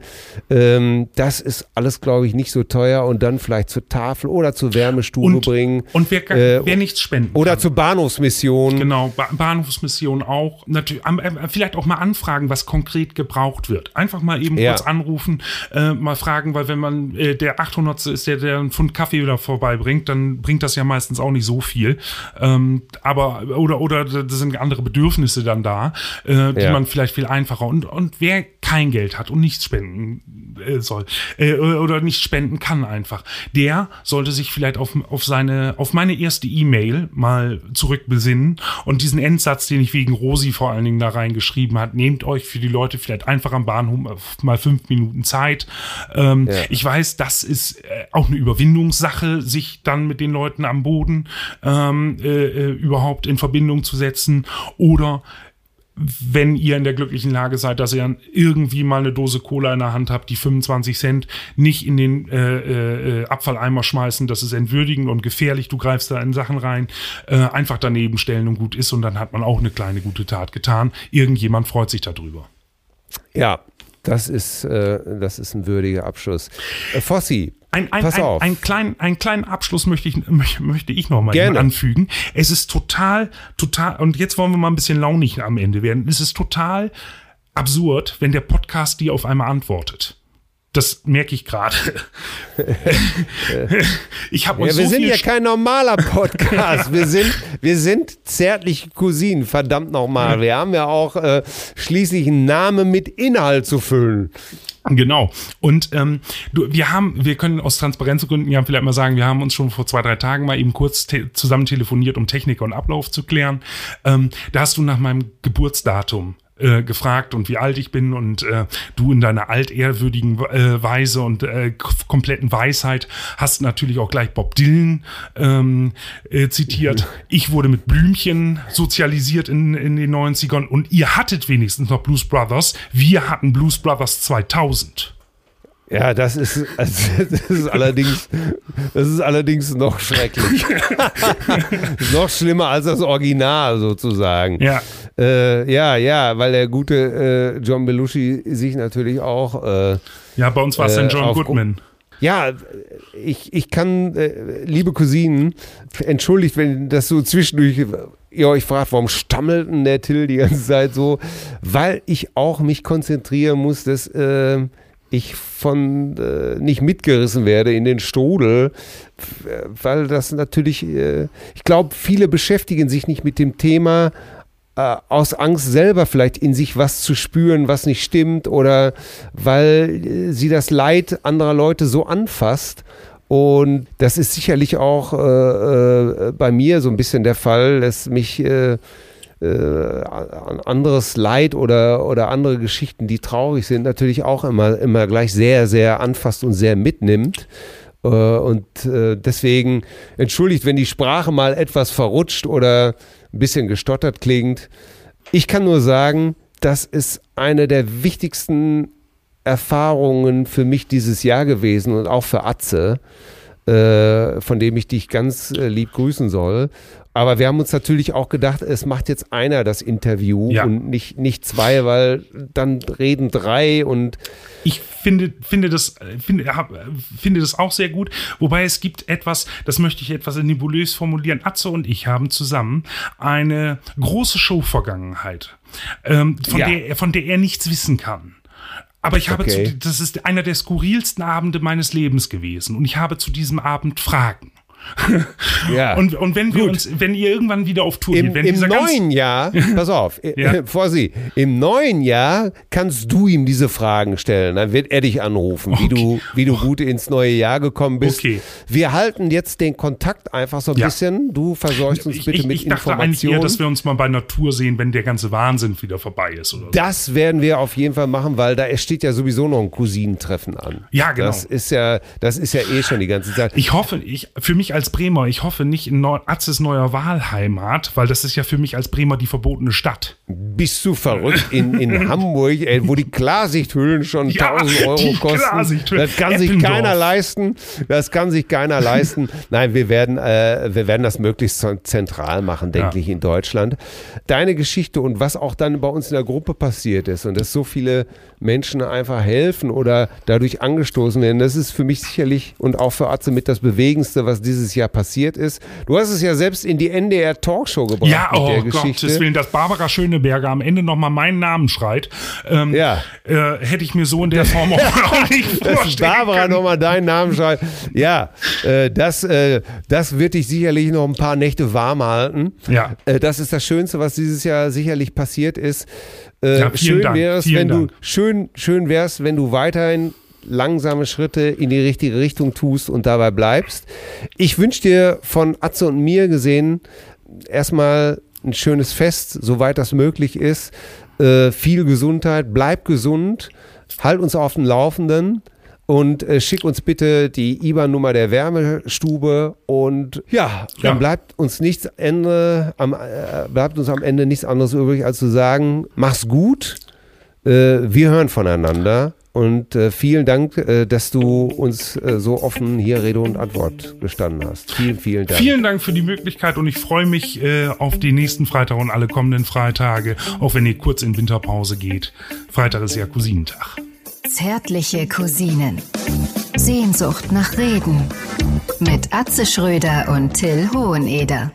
Ähm, das ist alles, glaube ich, nicht so teuer und dann vielleicht zur Tafel oder zur Wärmestube Und, bringen. und wer, Äh, wer nichts spenden Oder kann. zur Bahnhofsmission. Genau, ba Bahnhofsmission auch. Natürlich, äh, vielleicht auch mal anfragen, was konkret gebraucht wird. Einfach mal eben Ja. kurz anrufen, äh, mal fragen, weil wenn man äh, der 800. ist, der, der einen Pfund Kaffee wieder vorbeibringt, dann bringt das ja meistens auch nicht so viel. Ähm, aber, oder, oder da sind andere Bedürfnisse dann da, äh, die Ja. man vielleicht viel einfacher. Und, und wer kein Geld hat und nichts spenden äh, soll, äh, oder nicht spenden kann einfach, der sollte sich vielleicht auf, auf seine, auf meine erste E-Mail mal zurückbesinnen und diesen Endsatz, den ich wegen Rosi vor allen Dingen da reingeschrieben hat, nehmt euch für die Leute vielleicht einfach am Bahnhof mal fünf Minuten Zeit. Ähm, Ich weiß, das ist äh, auch eine Überwindungssache, sich dann mit den Leuten am Boden ähm, äh, äh, überhaupt in Verbindung zu setzen oder wenn ihr in der glücklichen Lage seid, dass ihr irgendwie mal eine Dose Cola in der Hand habt, die 25 Cent, nicht in den äh, äh, Abfalleimer schmeißen, das ist entwürdigend und gefährlich, du greifst da in Sachen rein, äh, einfach daneben stellen und gut ist und dann hat man auch eine kleine gute Tat getan. Irgendjemand freut sich darüber. Ja, das ist, äh, das ist ein würdiger Abschluss. Äh, Fossi, Ein, ein, pass ein, auf. Einen, kleinen, einen kleinen Abschluss möchte ich, möchte, möchte ich noch mal anfügen. Es ist total, total, und jetzt wollen wir mal ein bisschen launig am Ende werden. Es ist total absurd, wenn der Podcast dir auf einmal antwortet. Das merke ich gerade. ich habe ja, uns wir so sind ja kein normaler Podcast. wir sind, wir sind zärtliche Cousinen, verdammt nochmal. Wir haben ja auch äh, schließlich einen Namen mit Inhalt zu füllen. Genau. Und ähm, du, wir haben, wir können aus Transparenzgründen ja vielleicht mal sagen, wir haben uns schon vor zwei, drei Tagen mal eben kurz te zusammen telefoniert, um Technik und Ablauf zu klären. Ähm, da hast du nach meinem Geburtsdatum äh, gefragt und wie alt ich bin und äh, du in deiner altehrwürdigen äh, Weise und äh, kompletten Weisheit hast natürlich auch gleich Bob Dylan ähm, äh, zitiert. Ich wurde mit Blümchen sozialisiert in, in den 90ern und ihr hattet wenigstens noch Blues Brothers. Wir hatten Blues Brothers 2000. Ja, das ist, also, das ist allerdings, das ist allerdings noch schrecklich. noch schlimmer als das Original sozusagen. Ja. Äh, ja, ja, weil der gute äh, John Belushi sich natürlich auch äh, Ja, bei uns war es dann Äh, John Goodman. Ja, ich, ich kann, äh, liebe Cousinen, entschuldigt, wenn das so zwischendurch ihr euch fragt, warum stammelt denn der Till die ganze Zeit so? Weil ich auch mich konzentrieren muss, dass äh, ich von äh, nicht mitgerissen werde in den Strudel, weil das natürlich, äh, ich glaube, viele beschäftigen sich nicht mit dem Thema, äh, aus Angst selber vielleicht in sich was zu spüren, was nicht stimmt oder weil äh, sie das Leid anderer Leute so anfasst. Und das ist sicherlich auch äh, äh, bei mir so ein bisschen der Fall, dass mich äh, an anderes Leid oder, oder andere Geschichten, die traurig sind, natürlich auch immer, immer gleich sehr, sehr anfasst und sehr mitnimmt. Äh, Und äh, deswegen entschuldigt, wenn die Sprache mal etwas verrutscht oder ein bisschen gestottert klingt. Ich kann nur sagen, das ist eine der wichtigsten Erfahrungen für mich dieses Jahr gewesen und auch für Atze, äh, von dem ich dich ganz äh, lieb grüßen soll. Aber wir haben uns natürlich auch gedacht, es macht jetzt einer das Interview Ja. und nicht, nicht zwei, weil dann reden drei und Ich finde, finde, das, finde, hab, finde das auch sehr gut. Wobei es gibt etwas, das möchte ich etwas nebulös formulieren. Atze und ich haben zusammen eine große Show-Vergangenheit, ähm, von, Ja. der, von der er nichts wissen kann. Aber ich habe, Okay. zu, das ist einer der skurrilsten Abende meines Lebens gewesen. Und ich habe zu diesem Abend Fragen. ja. Und, und wenn wir uns, wenn ihr irgendwann wieder auf Tour Im, geht, wenn im neuen Jahr, pass auf, Ja. äh, vor Sie, im neuen Jahr kannst du ihm diese Fragen stellen. Dann wird er dich anrufen, wie, du, wie du gut ins neue Jahr gekommen bist. Okay. Wir halten jetzt den Kontakt einfach so ein Ja. bisschen. Du versorgst uns ich, bitte ich, mit ich dachte eigentlich eher, Informationen. dass wir uns mal bei Natur sehen, wenn der ganze Wahnsinn wieder vorbei ist. Oder so. Das werden wir auf jeden Fall machen, weil da steht ja sowieso noch ein Cousinentreffen an. Ja, genau. Das ist ja, das ist ja eh schon die ganze Zeit. Ich hoffe, ich, für mich als Bremer, ich hoffe nicht in Neu Atzes neuer Wahlheimat, weil das ist ja für mich als Bremer die verbotene Stadt. Bist du verrückt in, in Hamburg, ey, wo die Klarsichthüllen schon Ja, 1000 Euro kosten? Das kann sich Eppendorf. keiner leisten. Das kann sich keiner leisten. Nein, wir werden, äh, wir werden das möglichst zentral machen, denke Ja. ich, in Deutschland. Deine Geschichte und was auch dann bei uns in der Gruppe passiert ist und dass so viele Menschen einfach helfen oder dadurch angestoßen werden, das ist für mich sicherlich und auch für Atze mit das Bewegendste, was dieses Jahr passiert ist. Du hast es ja selbst in die NDR Talkshow gebracht Ja, mit oh der Gottes Geschichte. Willen, dass Barbara Schöneberger am Ende nochmal meinen Namen schreit, ähm, Ja. äh, hätte ich mir so in der Form auch nicht dass vorstellen Barbara können. nochmal deinen Namen schreibt. Ja, äh, das, äh, das wird dich sicherlich noch ein paar Nächte warm halten. Ja. Äh, das ist das Schönste, was dieses Jahr sicherlich passiert ist. Äh, Ja, schön wäre es, wenn du Dank. schön, schön wär's, wenn du weiterhin langsame Schritte in die richtige Richtung tust und dabei bleibst. Ich wünsche dir von Atze und mir gesehen erstmal ein schönes Fest, soweit das möglich ist. Äh, viel Gesundheit, bleib gesund, halt uns auf dem Laufenden und äh, schick uns bitte die IBAN-Nummer der Wärmestube und ja, dann Ja. bleibt uns nichts Ende, am, äh, bleibt uns am Ende nichts anderes übrig, als zu sagen, mach's gut, äh, wir hören voneinander und äh, vielen Dank, äh, dass du uns äh, so offen hier Rede und Antwort gestanden hast. Vielen, vielen Dank. Vielen Dank für die Möglichkeit und ich freue mich äh, auf den nächsten Freitag und alle kommenden Freitage, auch wenn ihr kurz in Winterpause geht. Freitag ist ja Cousinentag. Zärtliche Cousinen. Sehnsucht nach Reden. Mit Atze Schröder und Till Hoheneder.